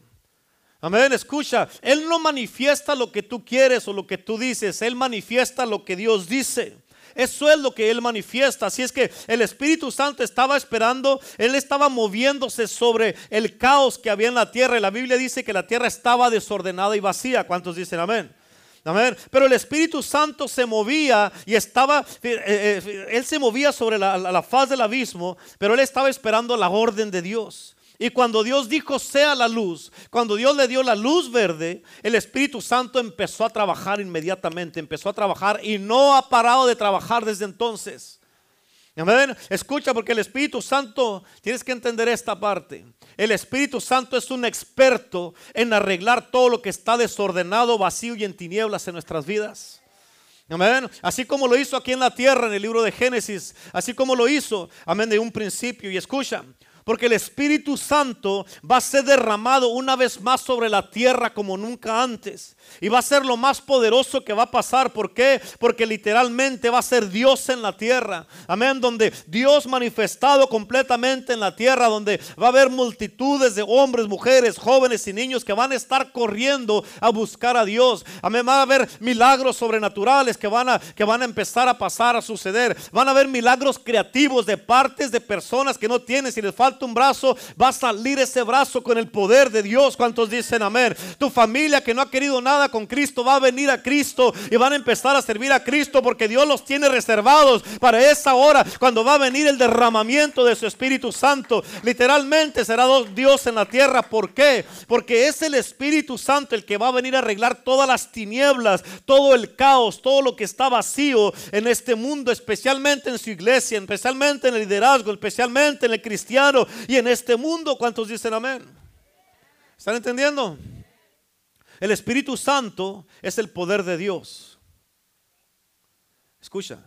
Amén. Escucha, Él no manifiesta lo que tú quieres o lo que tú dices, Él manifiesta lo que Dios dice. Eso es lo que Él manifiesta. Así es que el Espíritu Santo estaba esperando, Él estaba moviéndose sobre el caos que había en la tierra. Y la Biblia dice que la tierra estaba desordenada y vacía. ¿Cuántos dicen amén? Amén. Pero el Espíritu Santo se movía y estaba, eh, eh, Él se movía sobre la, la faz del abismo, pero Él estaba esperando la orden de Dios. Y cuando Dios dijo sea la luz, cuando Dios le dio la luz verde, el Espíritu Santo empezó a trabajar inmediatamente, empezó a trabajar y no ha parado de trabajar desde entonces. Amén. Escucha porque el Espíritu Santo, tienes que entender esta parte. El Espíritu Santo es un experto en arreglar todo lo que está desordenado, vacío y en tinieblas en nuestras vidas. Amén. Así como lo hizo aquí en la tierra en el libro de Génesis, así como lo hizo, amén, de un principio. Y escucha, porque el Espíritu Santo va a ser derramado una vez más sobre la tierra como nunca antes. Y va a ser lo más poderoso que va a pasar. ¿Por qué? Porque literalmente va a ser Dios en la tierra. Amén. Donde Dios manifestado completamente en la tierra. Donde va a haber multitudes de hombres, mujeres, jóvenes y niños que van a estar corriendo a buscar a Dios. Amén. Va a haber milagros sobrenaturales que van a, que van a empezar a pasar, a suceder. Van a haber milagros creativos de partes de personas que no tienen. Si les falta un brazo, va a salir ese brazo con el poder de Dios. ¿Cuántos dicen amén? Tu familia que no ha querido nada con Cristo va a venir a Cristo y van a empezar a servir a Cristo porque Dios los tiene reservados para esa hora cuando va a venir el derramamiento de su Espíritu Santo. Literalmente será Dios en la tierra. ¿Por qué? Porque es el Espíritu Santo el que va a venir a arreglar todas las tinieblas, todo el caos, todo lo que está vacío en este mundo, especialmente en su iglesia, especialmente en el liderazgo, especialmente en el cristiano y en este mundo. ¿Cuántos dicen amén? ¿Están entendiendo? El Espíritu Santo es el poder de Dios. Escucha,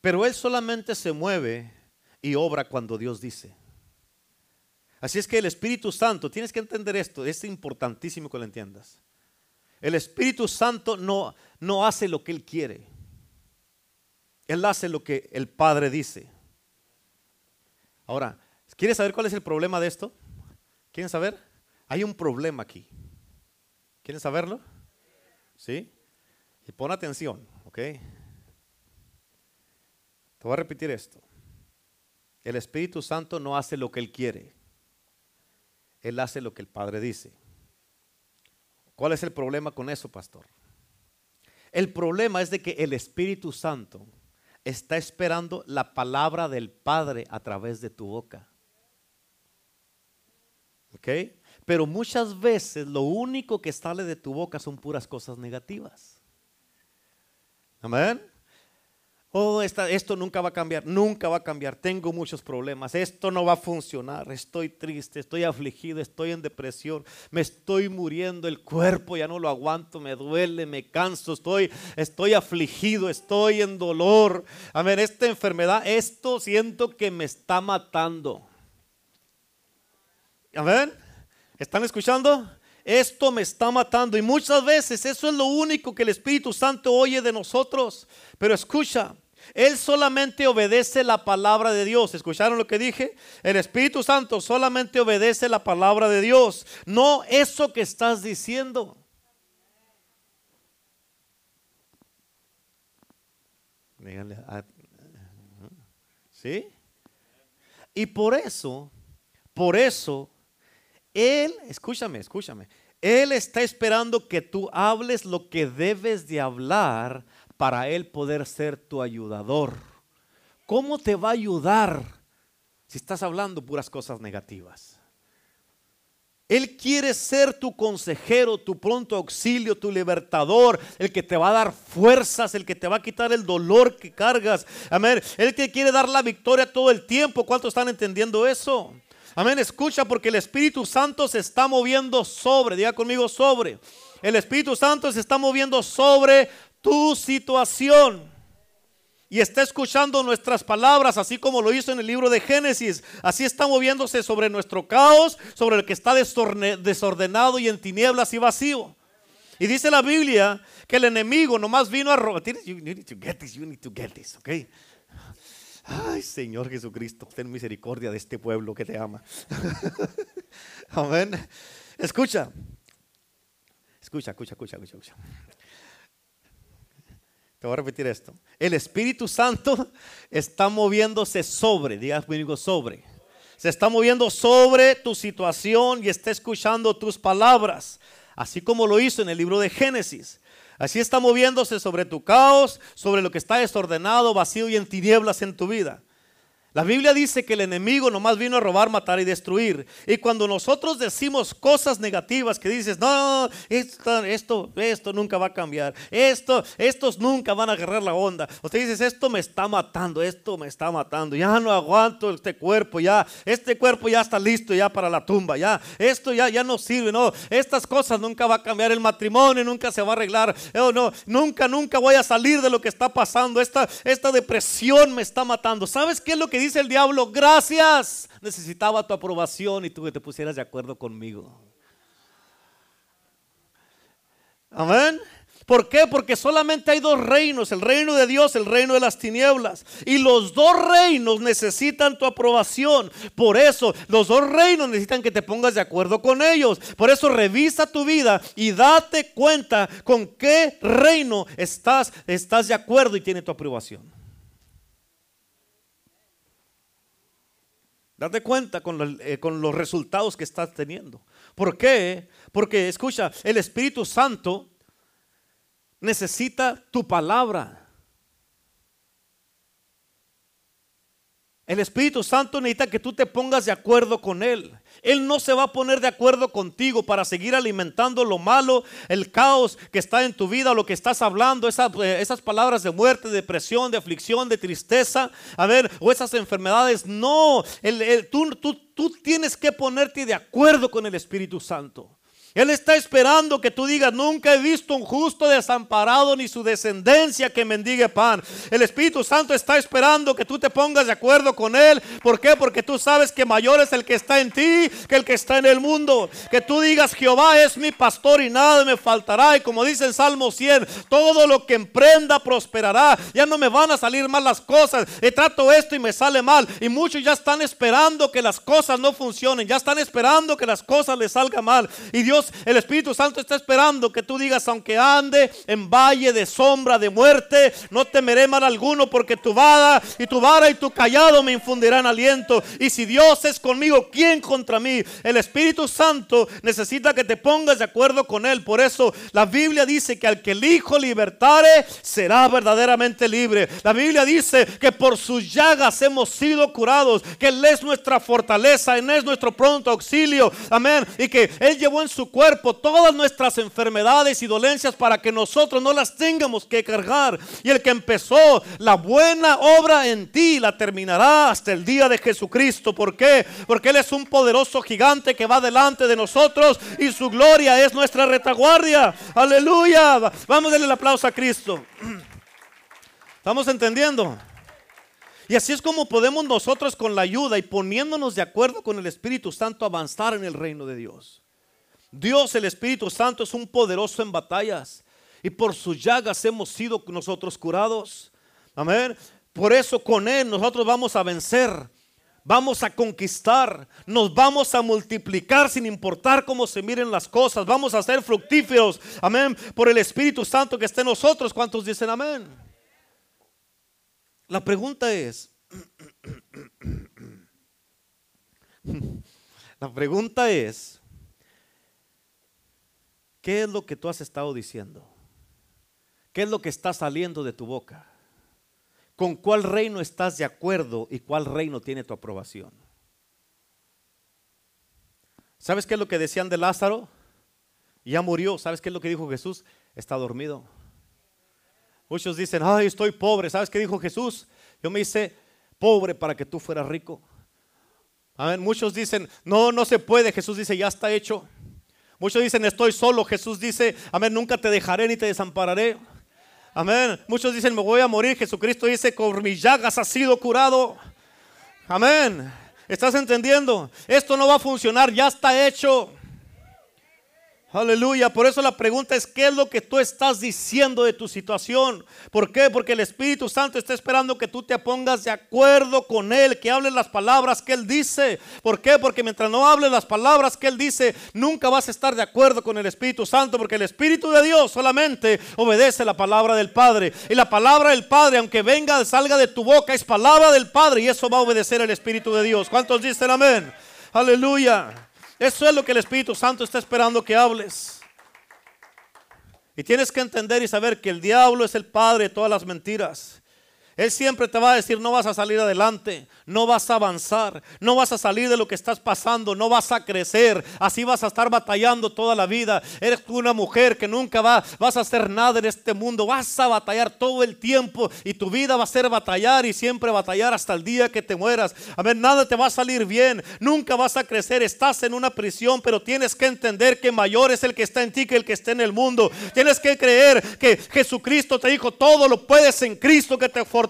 pero Él solamente se mueve y obra cuando Dios dice. Así es que el Espíritu Santo, tienes que entender esto, es importantísimo que lo entiendas. El Espíritu Santo no, no hace lo que Él quiere. Él hace lo que el Padre dice. Ahora, ¿Quieres saber cuál es el problema de esto? ¿Quieren saber? Hay un problema aquí. ¿Quieren saberlo? ¿Sí? Y pon atención, ¿ok? Te voy a repetir esto. El Espíritu Santo no hace lo que Él quiere. Él hace lo que el Padre dice. ¿Cuál es el problema con eso, pastor? El problema es de que el Espíritu Santo está esperando la palabra del Padre a través de tu boca. Pero muchas veces lo único que sale de tu boca son puras cosas negativas. Amén. Oh, esto nunca va a cambiar, nunca va a cambiar. Tengo muchos problemas. Esto no va a funcionar. Estoy triste, estoy afligido, estoy en depresión. Me estoy muriendo. El cuerpo ya no lo aguanto. Me duele, me canso. Estoy, estoy afligido, estoy en dolor. Amén. Esta enfermedad, esto siento que me está matando. Ver, ¿Están escuchando? Esto me está matando. Y muchas veces eso es lo único que el Espíritu Santo oye de nosotros. Pero escucha, Él solamente obedece la palabra de Dios. ¿Escucharon lo que dije? El Espíritu Santo solamente obedece la palabra de Dios. No eso que estás diciendo. ¿Sí? Y por eso, por eso, Él, escúchame, escúchame, Él está esperando que tú hables lo que debes de hablar para Él poder ser tu ayudador. ¿Cómo te va a ayudar si estás hablando puras cosas negativas? Él quiere ser tu consejero, tu pronto auxilio, tu libertador, el que te va a dar fuerzas, el que te va a quitar el dolor que cargas. Amén. Él te quiere dar la victoria todo el tiempo. ¿Cuántos están entendiendo eso? Amén. Escucha porque el Espíritu Santo se está moviendo sobre, diga conmigo sobre. El Espíritu Santo se está moviendo sobre tu situación y está escuchando nuestras palabras, así como lo hizo en el libro de Génesis. Así está moviéndose sobre nuestro caos, sobre el que está desordenado y en tinieblas y vacío. Y dice la Biblia que el enemigo nomás vino a robar. You need to get this, you need to get this. Ay, Señor Jesucristo, ten misericordia de este pueblo que te ama. (laughs) Amén. Escucha. Escucha, escucha, escucha, escucha. Te voy a repetir esto. El Espíritu Santo está moviéndose sobre, digas conmigo sobre. Se está moviendo sobre tu situación y está escuchando tus palabras, así como lo hizo en el libro de Génesis. Así está moviéndose sobre tu caos, sobre lo que está desordenado, vacío y en tinieblas en tu vida. La Biblia dice que el enemigo nomás vino a robar, matar y destruir. Y cuando nosotros decimos cosas negativas que dices, no, esto, esto, nunca va a cambiar, esto, estos nunca van a agarrar la onda. Usted dice, esto me está matando, esto me está matando, ya no aguanto este cuerpo, ya, este cuerpo ya está listo ya para la tumba, ya, esto ya, ya no sirve, no, estas cosas nunca va a cambiar, el matrimonio nunca se va a arreglar, oh, no, nunca, nunca voy a salir de lo que está pasando, esta, esta depresión me está matando. ¿Sabes qué es lo que dice el diablo, gracias. Necesitaba tu aprobación y tú que te pusieras de acuerdo conmigo. Amén. ¿Por qué? Porque solamente hay dos reinos, el reino de Dios, el reino de las tinieblas. Y los dos reinos necesitan tu aprobación. Por eso, los dos reinos necesitan que te pongas de acuerdo con ellos. Por eso, revisa tu vida y date cuenta con qué reino estás, estás de acuerdo y tiene tu aprobación. Date cuenta eh, con, los resultados que estás teniendo. ¿Por qué? Porque, escucha, el Espíritu Santo necesita tu palabra. El Espíritu Santo necesita que tú te pongas de acuerdo con Él. Él no se va a poner de acuerdo contigo para seguir alimentando lo malo, el caos que está en tu vida, lo que estás hablando, esas, eh, esas palabras de muerte, de depresión, de aflicción, de tristeza, a ver, o esas enfermedades. No, tú tienes que ponerte de acuerdo con el Espíritu Santo. Él está esperando que tú digas, nunca he visto un justo desamparado ni su descendencia que mendigue pan. El Espíritu Santo está esperando que tú te pongas de acuerdo con Él. ¿Por qué? Porque tú sabes que mayor es el que está en ti que el que está en el mundo. Que tú digas, Jehová es mi pastor y nada me faltará. Y como dice el Salmo 100, todo lo que emprenda prosperará. Ya no me van a salir mal las cosas. He trato esto y me sale mal. Y muchos ya están esperando que las cosas no funcionen. Ya están esperando que las cosas les salgan mal. Y Dios el Espíritu Santo está esperando que tú digas, aunque ande en valle de sombra de muerte, no temeré mal alguno porque tu vara y tu vara y tu callado me infundirán aliento. Y si Dios es conmigo, ¿quién contra mí? El Espíritu Santo necesita que te pongas de acuerdo con Él. Por eso la Biblia dice que al que el Hijo libertare será verdaderamente libre. La Biblia dice que por sus llagas hemos sido curados, que Él es nuestra fortaleza, Él es nuestro pronto auxilio. Amén. Y que Él llevó en su cuerpo todas nuestras enfermedades y dolencias para que nosotros no las tengamos que cargar. Y el que empezó la buena obra en ti la terminará hasta el día de Jesucristo. ¿Por qué? Porque Él es un poderoso gigante que va delante de nosotros y su gloria es nuestra retaguardia. Aleluya. Vamos a darle el aplauso a Cristo. (clears throat) ¿Estamos entendiendo? Y así es como podemos nosotros con la ayuda y poniéndonos de acuerdo con el Espíritu Santo avanzar en el reino de Dios. Dios, el Espíritu Santo, es un poderoso en batallas. Y por sus llagas hemos sido nosotros curados. Amén. Por eso con Él nosotros vamos a vencer. Vamos a conquistar, nos vamos a multiplicar sin importar cómo se miren las cosas. Vamos a ser fructíferos, amén, por el Espíritu Santo que está en nosotros. ¿Cuántos dicen amén? La pregunta es, (clears throat) la pregunta es, ¿qué es lo que tú has estado diciendo? ¿Qué es lo que está saliendo de tu boca? ¿Con cuál reino estás de acuerdo y cuál reino tiene tu aprobación? ¿Sabes qué es lo que decían de Lázaro? Ya murió. ¿Sabes qué es lo que dijo Jesús? Está dormido. Muchos dicen, ay, estoy pobre. ¿Sabes qué dijo Jesús? Yo me hice pobre para que tú fueras rico. Amén. Muchos dicen, no, no se puede. Jesús dice, ya está hecho. Muchos dicen, estoy solo. Jesús dice, amén, nunca te dejaré ni te desampararé. Amén. Muchos dicen, me voy a morir. Jesucristo dice, con mis llagas ha sido curado. Amén. ¿Estás entendiendo? Esto no va a funcionar, ya está hecho. Aleluya. Por eso la pregunta es, ¿qué es lo que tú estás diciendo de tu situación? ¿Por qué? Porque el Espíritu Santo está esperando que tú te pongas de acuerdo con Él, que hables las palabras que Él dice. ¿Por qué? Porque mientras no hables las palabras que Él dice, nunca vas a estar de acuerdo con el Espíritu Santo, porque el Espíritu de Dios solamente obedece la palabra del Padre. Y la palabra del Padre, aunque venga, salga de tu boca, es palabra del Padre y eso va a obedecer el Espíritu de Dios. ¿Cuántos dicen amén? Aleluya. Eso es lo que el Espíritu Santo está esperando que hables. Y tienes que entender y saber que el diablo es el padre de todas las mentiras. Él siempre te va a decir, no vas a salir adelante, no vas a avanzar, no vas a salir de lo que estás pasando, no vas a crecer, así vas a estar batallando toda la vida. Eres una mujer que nunca va, vas a hacer nada en este mundo, vas a batallar todo el tiempo y tu vida va a ser batallar y siempre batallar hasta el día que te mueras. A ver, nada te va a salir bien, nunca vas a crecer, estás en una prisión, pero tienes que entender que mayor es el que está en ti que el que está en el mundo. Tienes que creer que Jesucristo te dijo, todo lo puedes en Cristo que te fortalece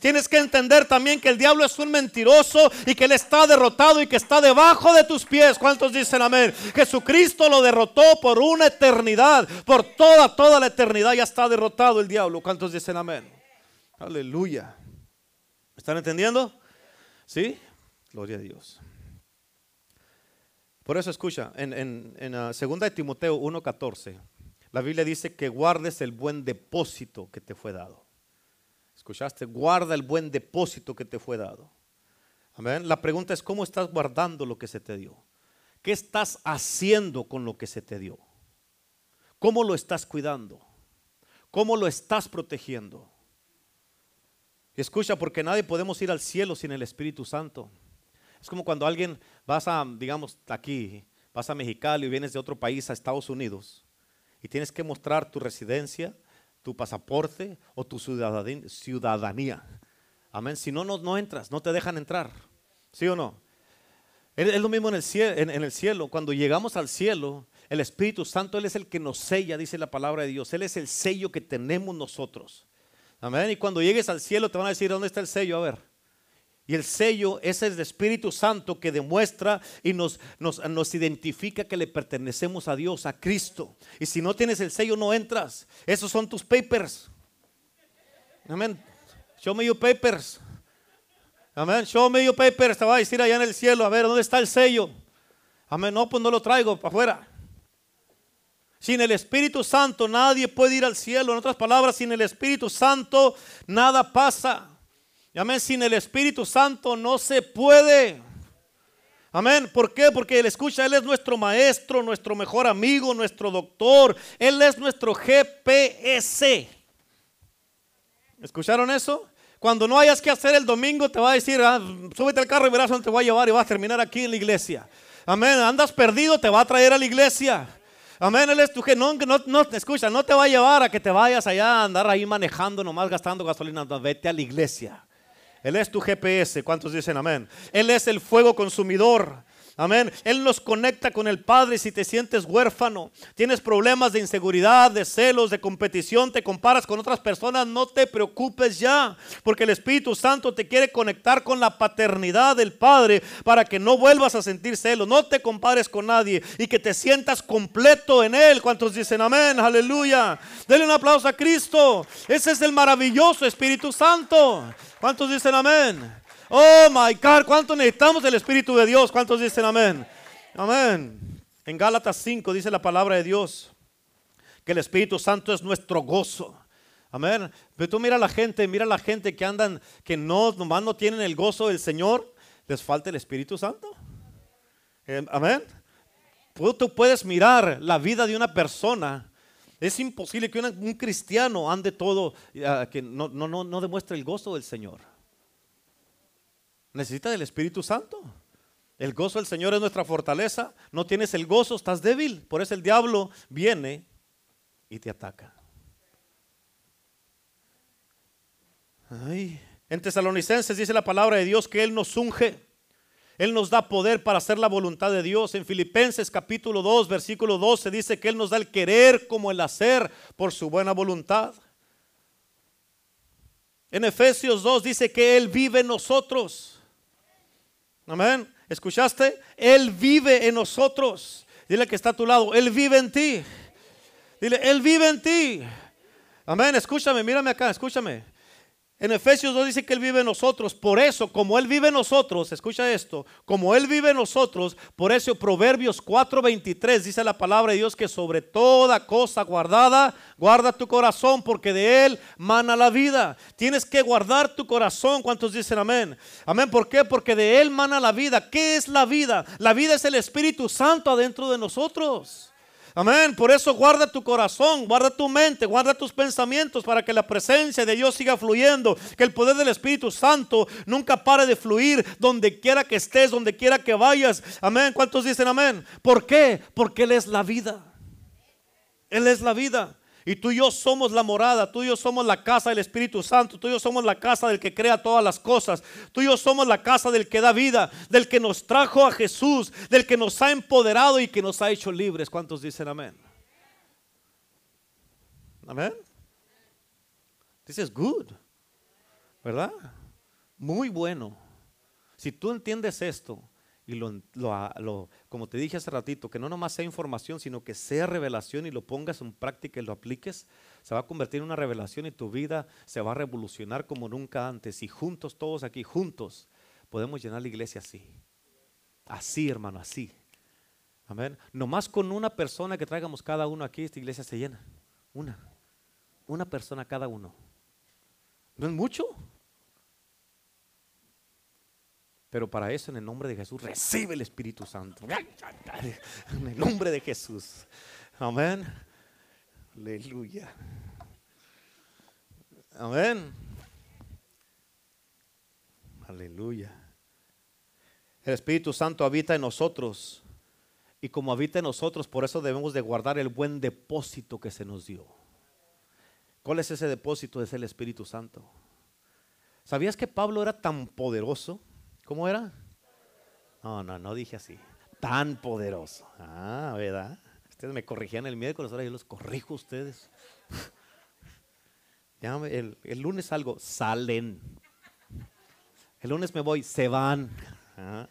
Tienes que entender también que el diablo es un mentiroso y que él está derrotado y que está debajo de tus pies. ¿Cuántos dicen amén? Jesucristo lo derrotó por una eternidad, por toda, toda la eternidad ya está derrotado el diablo. ¿Cuántos dicen amén? Aleluya. ¿Están entendiendo? ¿Sí? Gloria a Dios. Por eso escucha, en, en, en uh, 2 de Timoteo 1.14, la Biblia dice que guardes el buen depósito que te fue dado. ¿Escuchaste? Guarda el buen depósito que te fue dado. Amén. La pregunta es, ¿cómo estás guardando lo que se te dio? ¿Qué estás haciendo con lo que se te dio? ¿Cómo lo estás cuidando? ¿Cómo lo estás protegiendo? Escucha, porque nadie podemos ir al cielo sin el Espíritu Santo. Es como cuando alguien vas a, digamos, aquí, vas a Mexicali y vienes de otro país a Estados Unidos y tienes que mostrar tu residencia, tu pasaporte o tu ciudadanía. Amén. Si no, no, entras, no te dejan entrar. ¿Sí o no? Es lo mismo en el, cielo, en, el cielo. Cuando llegamos al cielo, el Espíritu Santo, Él es el que nos sella, dice la palabra de Dios. Él es el sello que tenemos nosotros. Amén. Y cuando llegues al cielo te van a decir, ¿dónde está el sello? A ver. Y el sello es el Espíritu Santo que demuestra y nos, nos, nos, identifica que le pertenecemos a Dios, a Cristo. Y si no tienes el sello, no entras. Esos son tus papers. Amén. Show me your papers. Amén. Show me your papers. Te va a decir allá en el cielo. A ver, ¿dónde está el sello? Amén. No, pues no lo traigo para afuera. Sin el Espíritu Santo nadie puede ir al cielo. En otras palabras, sin el Espíritu Santo nada pasa. Amén. Sin el Espíritu Santo no se puede. Amén. ¿Por qué? Porque Él escucha, Él es nuestro maestro, nuestro mejor amigo, nuestro doctor. Él es nuestro GPS. ¿Escucharon eso? Cuando no hayas que hacer el domingo, te va a decir, ah, súbete al carro y verás dónde te voy a llevar y vas a terminar aquí en la iglesia. Amén. Andas perdido, te va a traer a la iglesia. Amén, Él es tu que no, no, escucha, no te va a llevar a que te vayas allá a andar ahí manejando, nomás gastando gasolina. vete a la iglesia. Él es tu GPS. ¿Cuántos dicen amén? Él es el fuego consumidor. Amén. Él nos conecta con el Padre si te sientes huérfano, tienes problemas de inseguridad, de celos, de competición, te comparas con otras personas, no te preocupes ya, porque el Espíritu Santo te quiere conectar con la paternidad del Padre para que no vuelvas a sentir celos, no te compares con nadie y que te sientas completo en Él. ¿Cuántos dicen amén? Aleluya. Denle un aplauso a Cristo. Ese es el maravilloso Espíritu Santo. ¿Cuántos dicen amén? Oh my God, ¿cuánto necesitamos el Espíritu de Dios? ¿Cuántos dicen amén? Amén. En Gálatas 5 dice la palabra de Dios que el Espíritu Santo es nuestro gozo. Amén. Pero tú mira a la gente, mira a la gente que andan, que no, nomás no tienen el gozo del Señor, les falta el Espíritu Santo. Eh, amén. Tú puedes mirar la vida de una persona. Es imposible que un cristiano ande todo, ah, que no, no, no, no demuestre el gozo del Señor. Necesita del Espíritu Santo. El gozo del Señor es nuestra fortaleza. No tienes el gozo, estás débil. Por eso el diablo viene y te ataca. En Tesalonicenses dice la palabra de Dios que Él nos unge. Él nos da poder para hacer la voluntad de Dios. En Filipenses capítulo 2, versículo 12 dice que Él nos da el querer como el hacer por su buena voluntad. En Efesios 2 dice que Él vive en nosotros. Amén. ¿Escuchaste? Él vive en nosotros. Dile que está a tu lado. Él vive en ti. Dile, Él vive en ti. Amén. Escúchame, mírame acá, escúchame. En Efesios 2 dice que Él vive en nosotros. Por eso, como Él vive en nosotros, escucha esto, como Él vive en nosotros, por eso Proverbios 4:23 dice la palabra de Dios que sobre toda cosa guardada, guarda tu corazón porque de Él mana la vida. Tienes que guardar tu corazón. ¿Cuántos dicen amén? Amén. ¿Por qué? Porque de Él mana la vida. ¿Qué es la vida? La vida es el Espíritu Santo adentro de nosotros. Amén. Por eso guarda tu corazón, guarda tu mente, guarda tus pensamientos para que la presencia de Dios siga fluyendo. Que el poder del Espíritu Santo nunca pare de fluir donde quiera que estés, donde quiera que vayas. Amén. ¿Cuántos dicen amén? ¿Por qué? Porque Él es la vida. Él es la vida. Y tú y yo somos la morada, tú y yo somos la casa del Espíritu Santo, tú y yo somos la casa del que crea todas las cosas, tú y yo somos la casa del que da vida, del que nos trajo a Jesús, del que nos ha empoderado y que nos ha hecho libres. ¿Cuántos dicen amén? Amén. This is good, ¿verdad? Muy bueno. Si tú entiendes esto, y lo, lo, como te dije hace ratito, que no nomás sea información, sino que sea revelación y lo pongas en práctica y lo apliques, se va a convertir en una revelación y tu vida se va a revolucionar como nunca antes. Y juntos, todos aquí, juntos, podemos llenar la iglesia así. Así, hermano, así. Amén. Nomás con una persona que traigamos cada uno aquí, esta iglesia se llena. Una. Una persona cada uno. ¿No es mucho? Pero para eso, en el nombre de Jesús, recibe el Espíritu Santo. En el nombre de Jesús. Amén. Aleluya. Amén. Aleluya. El Espíritu Santo habita en nosotros. Y como habita en nosotros, por eso debemos de guardar el buen depósito que se nos dio. ¿Cuál es ese depósito? Es el Espíritu Santo. ¿Sabías que Pablo era tan poderoso? ¿Cómo era? No, no, no dije así. Tan poderoso. Ah, ¿verdad? Ustedes me corrigían el miércoles, ahora yo los corrijo a ustedes. (laughs) el, lunes algo, salen. El lunes me voy, se van. Ah.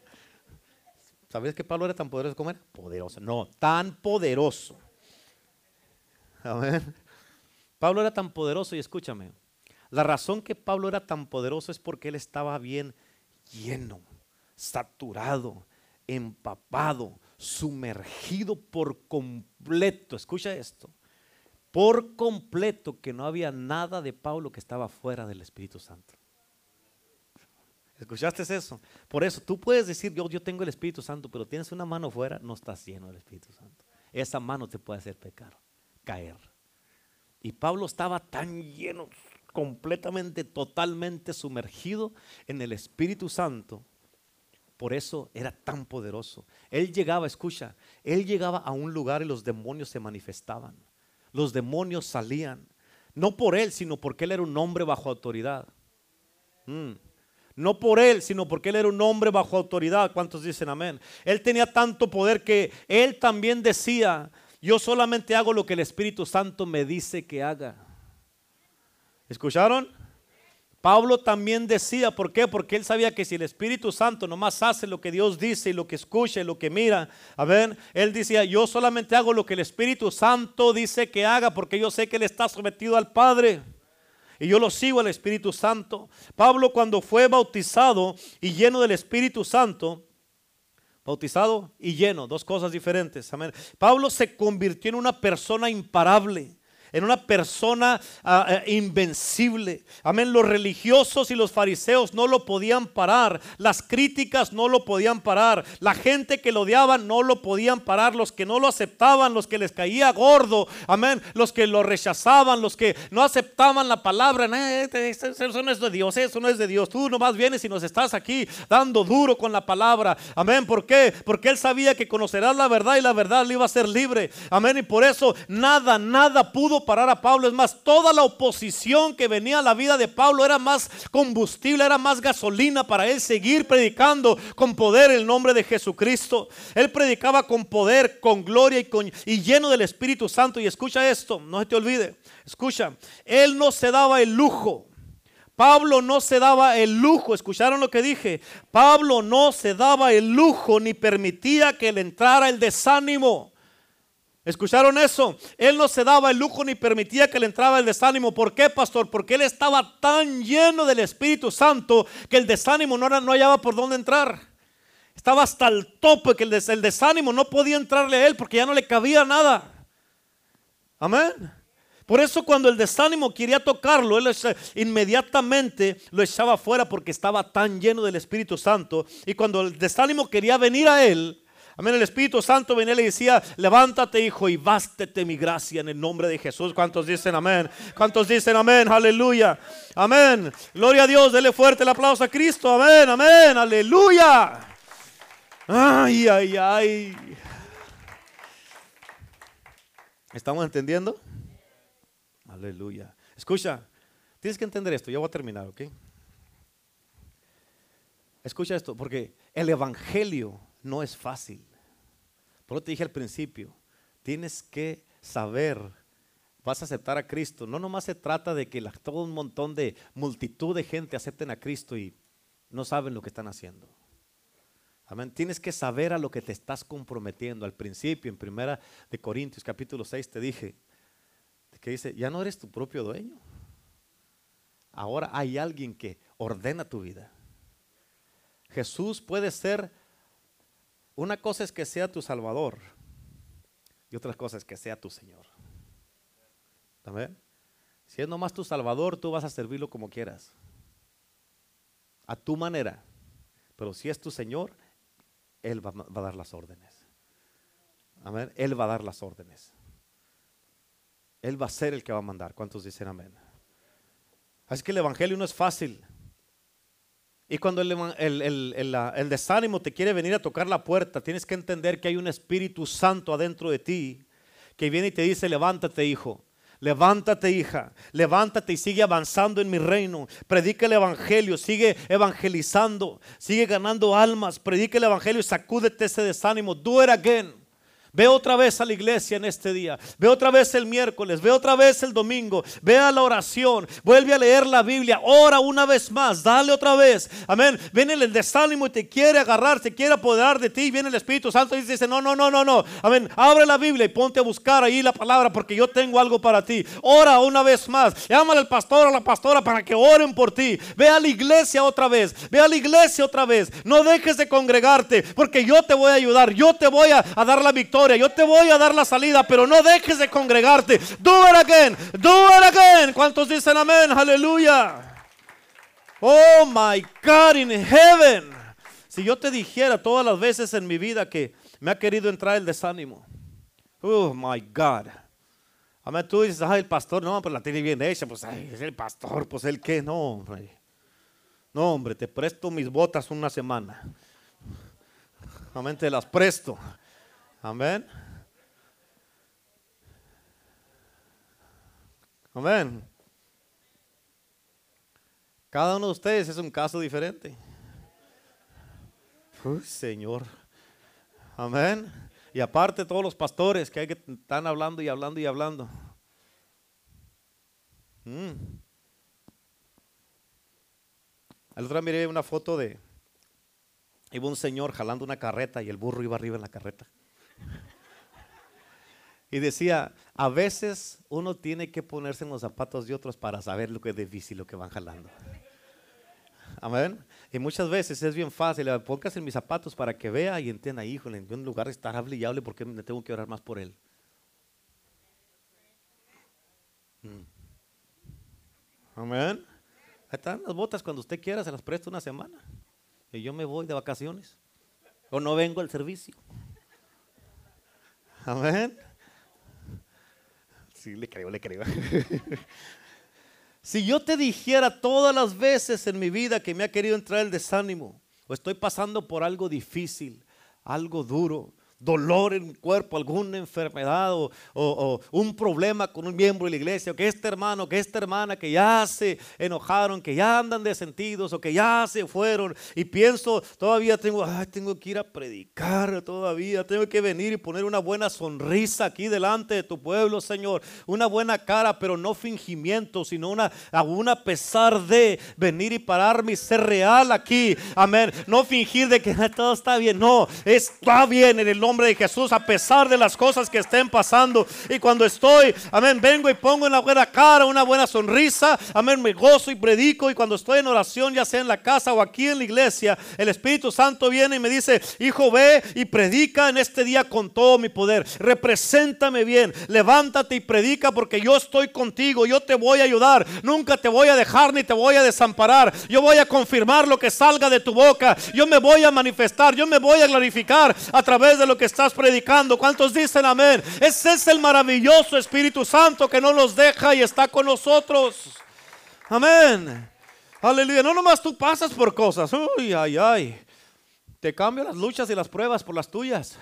¿Sabías que Pablo era tan poderoso como era? Poderoso. No, tan poderoso. Amén. Pablo era tan poderoso y escúchame. La razón que Pablo era tan poderoso es porque él estaba bien lleno, saturado, empapado, sumergido por completo. Escucha esto. Por completo que no había nada de Pablo que estaba fuera del Espíritu Santo. ¿Escuchaste eso? Por eso tú puedes decir, yo, yo tengo el Espíritu Santo, pero tienes una mano fuera, no estás lleno del Espíritu Santo. Esa mano te puede hacer pecar, caer. Y Pablo estaba tan lleno, completamente, totalmente sumergido en el Espíritu Santo. Por eso era tan poderoso. Él llegaba, escucha, él llegaba a un lugar y los demonios se manifestaban. Los demonios salían. No por él, sino porque él era un hombre bajo autoridad. Mm. No por él, sino porque él era un hombre bajo autoridad. ¿Cuántos dicen amén? Él tenía tanto poder que él también decía, yo solamente hago lo que el Espíritu Santo me dice que haga. ¿Escucharon? Pablo también decía, ¿por qué? Porque él sabía que si el Espíritu Santo nomás hace lo que Dios dice y lo que escucha y lo que mira, a ver, él decía, yo solamente hago lo que el Espíritu Santo dice que haga porque yo sé que él está sometido al Padre. Y yo lo sigo al Espíritu Santo. Pablo cuando fue bautizado y lleno del Espíritu Santo, bautizado y lleno, dos cosas diferentes. Amén. Pablo se convirtió en una persona imparable en una persona ah, eh, invencible. Amén. Los religiosos y los fariseos no lo podían parar. Las críticas no lo podían parar. La gente que lo odiaba no lo podían parar. Los que no lo aceptaban, los que les caía gordo. Amén. Los que lo rechazaban, los que no aceptaban la palabra. Este, este, eso no es de Dios, eso no es de Dios. Tú nomás vienes y nos estás aquí dando duro con la palabra. Amén. ¿Por qué? Porque él sabía que conocerás la verdad y la verdad le iba a ser libre. Amén. Y por eso nada, nada pudo parar a Pablo. Es más, toda la oposición que venía a la vida de Pablo era más combustible, era más gasolina para él seguir predicando con poder el nombre de Jesucristo. Él predicaba con poder, con gloria y, con, y lleno del Espíritu Santo. Y escucha esto, no se te olvide. Escucha, él no se daba el lujo. Pablo no se daba el lujo, escucharon lo que dije. Pablo no se daba el lujo ni permitía que le entrara el desánimo. ¿Escucharon eso? Él no se daba el lujo ni permitía que le entraba el desánimo. ¿Por qué, pastor? Porque él estaba tan lleno del Espíritu Santo que el desánimo no, no hallaba por dónde entrar. Estaba hasta el tope que el, el desánimo no podía entrarle a él porque ya no le cabía nada. Amén. Por eso cuando el desánimo quería tocarlo, él inmediatamente lo echaba fuera porque estaba tan lleno del Espíritu Santo. Y cuando el desánimo quería venir a él, Amén. El Espíritu Santo venía y le decía, levántate hijo y bástete mi gracia en el nombre de Jesús. ¿Cuántos dicen amén? ¿Cuántos dicen amén? Aleluya. Amén. Gloria a Dios. Dele fuerte el aplauso a Cristo. Amén. Amén. Aleluya. Ay, ay, ay. ¿Estamos entendiendo? Aleluya. Escucha, tienes que entender esto. Ya voy a terminar, ¿ok? Escucha esto, porque el Evangelio no es fácil. Por lo te dije al principio, tienes que saber, vas a aceptar a Cristo. No nomás se trata de que todo un montón de multitud de gente acepten a Cristo y no saben lo que están haciendo. Amén. Tienes que saber a lo que te estás comprometiendo. Al principio, en primera de Corintios capítulo 6 te dije que dice, ya no eres tu propio dueño. Ahora hay alguien que ordena tu vida. Jesús puede ser una cosa es que sea tu Salvador y otra cosa es que sea tu Señor. ¿También? Si es nomás tu Salvador, tú vas a servirlo como quieras. A tu manera. Pero si es tu Señor, Él va, a dar las órdenes. Amén. Él va a dar las órdenes. Él va a ser el que va a mandar. ¿Cuántos dicen amén? Así que el Evangelio no es fácil. Y cuando el, desánimo te quiere venir a tocar la puerta, tienes que entender que hay un Espíritu Santo adentro de ti que viene y te dice, levántate hijo, levántate hija, levántate y sigue avanzando en mi reino. Predica el Evangelio, sigue evangelizando, sigue ganando almas, predica el Evangelio y sacúdete ese desánimo. Do it again. Ve otra vez a la iglesia en este día. Ve otra vez el miércoles. Ve otra vez el domingo. Ve a la oración. Vuelve a leer la Biblia. Ora una vez más. Dale otra vez. Amén. Viene el desánimo y te quiere agarrar, te quiere apoderar de ti. Viene el Espíritu Santo y dice: No, no, no, no, no. Amén. Abre la Biblia y ponte a buscar ahí la palabra porque yo tengo algo para ti. Ora una vez más. Llámale al pastor o a la pastora para que oren por ti. Ve a la iglesia otra vez. Ve a la iglesia otra vez. No dejes de congregarte porque yo te voy a ayudar. Yo te voy a dar la victoria yo te voy a dar la salida, pero no dejes de congregarte. Do it again. Do it again. ¿Cuántos dicen amén? Aleluya. Oh my God in heaven. Si yo te dijera todas las veces en mi vida que me ha querido entrar el desánimo. Oh my God. Amén. Tú dices, ay, el pastor, no, pero la tiene bien hecha. Pues, el pastor, pues el que, no, hombre. No, hombre, te presto mis botas una semana. Amén, te las presto. Amén. Amén. Cada uno de ustedes es un caso diferente. Uy, Señor. Amén. Y aparte todos los pastores que, hay que están hablando y hablando y hablando. Mm. El otro día miré una foto de iba un señor jalando una carreta y el burro iba arriba en la carreta. Y decía, a veces uno tiene que ponerse en los zapatos de otros para saber lo que es difícil, lo que van jalando. Amén. Y muchas veces es bien fácil, póngase en mis zapatos para que vea y entienda, híjole, en un lugar estar hable y hable porque me tengo que orar más por él. Mm. Amén. Ahí están las botas cuando usted quiera, se las presto una semana. Y yo me voy de vacaciones. O no vengo al servicio. Amén. Le creo, le creo. (laughs) si yo te dijera todas las veces en mi vida que me ha querido entrar el desánimo, o estoy pasando por algo difícil, algo duro, dolor en el cuerpo, alguna enfermedad o, un problema con un miembro de la iglesia, o que este hermano, que esta hermana que ya se enojaron, que ya andan de sentidos o que ya se fueron y pienso, todavía tengo, tengo que ir a predicar, todavía tengo que venir y poner una buena sonrisa aquí delante de tu pueblo, Señor, una buena cara, pero no fingimiento, sino una, a pesar de venir y pararme y ser real aquí, amén, no fingir de que todo está bien, no, está bien en el de Jesús, a pesar de las cosas que estén pasando. Y cuando estoy, amén, vengo y pongo en la buena cara, una buena sonrisa, amén, me gozo y predico. Y cuando estoy en oración, ya sea en la casa o aquí en la iglesia, el Espíritu Santo viene y me dice, hijo, ve y predica en este día con todo mi poder. Represéntame bien, levántate y predica porque yo estoy contigo, yo te voy a ayudar, nunca te voy a dejar ni te voy a desamparar. Yo voy a confirmar lo que salga de tu boca, yo me voy a manifestar, yo me voy a glorificar a través de lo que estás predicando. ¿Cuántos dicen amén? Ese es el maravilloso Espíritu Santo que no nos deja y está con nosotros. Amén. Aleluya. No nomás tú pasas por cosas. Uy, ay, ay. Te cambio las luchas y las pruebas por las tuyas.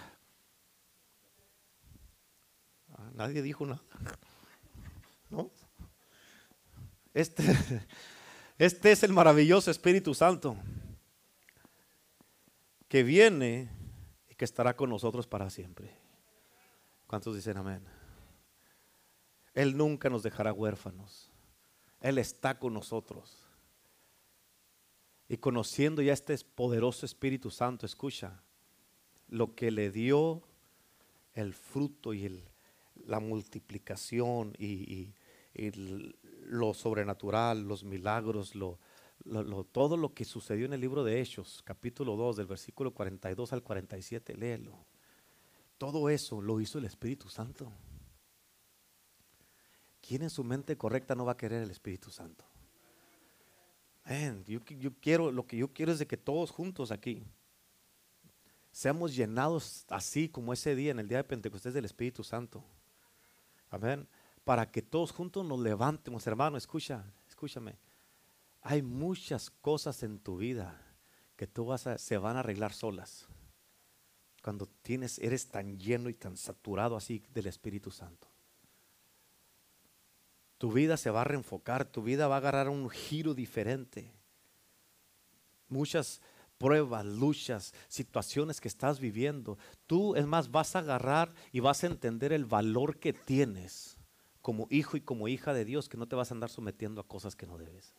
Ah, nadie dijo nada. (laughs) ¿No? Este, este es el maravilloso Espíritu Santo que viene que estará con nosotros para siempre. ¿Cuántos dicen amén? Él nunca nos dejará huérfanos. Él está con nosotros. Y conociendo ya este poderoso Espíritu Santo, escucha, lo que le dio el fruto y la multiplicación y, y, lo sobrenatural, los milagros, lo, todo lo que sucedió en el libro de Hechos, capítulo 2, del versículo 42 al 47, léelo. Todo eso lo hizo el Espíritu Santo. ¿Quién en su mente correcta no va a querer el Espíritu Santo? yo, yo, quiero, lo que yo quiero es de que todos juntos aquí seamos llenados así como ese día en el día de Pentecostés del Espíritu Santo. Amén. Para que todos juntos nos levantemos, hermano, escucha, escúchame hay muchas cosas en tu vida que tú vas a, se van a arreglar solas. Cuando tienes, eres tan lleno y tan saturado así del Espíritu Santo. Tu vida se va a reenfocar, tu vida va a agarrar un giro diferente. Muchas pruebas, luchas, situaciones que estás viviendo. Tú, es más, vas a agarrar y vas a entender el valor que tienes como hijo y como hija de Dios, que no te vas a andar sometiendo a cosas que no debes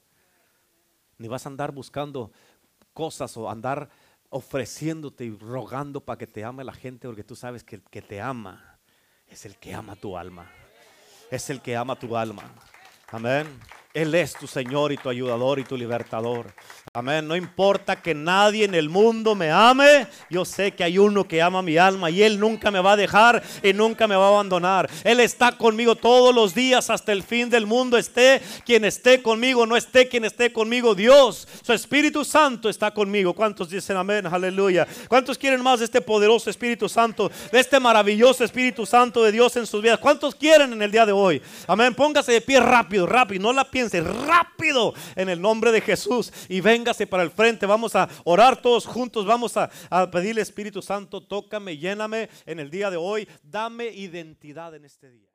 ni vas a andar buscando cosas o andar ofreciéndote y rogando para que te ame la gente, porque tú sabes que el que te ama es el que ama tu alma. Es el que ama tu alma. Amén. Él es tu Señor y tu ayudador y tu libertador. Amén. No importa que nadie en el mundo me ame. Yo sé que hay uno que ama mi alma y Él nunca me va a dejar y nunca me va a abandonar. Él está conmigo todos los días hasta el fin del mundo. Esté quien esté conmigo, no esté quien esté conmigo. Dios, su Espíritu Santo está conmigo. ¿Cuántos dicen amén? Aleluya. ¿Cuántos quieren más de este poderoso Espíritu Santo? De este maravilloso Espíritu Santo de Dios en sus vidas. ¿Cuántos quieren en el día de hoy? Amén. Póngase de pie rápido, rápido. No la piense rápido en el nombre de Jesús y véngase para el frente. Vamos a orar todos juntos. Vamos a, a pedirle Espíritu Santo, tócame, lléname en el día de hoy. Dame identidad en este día.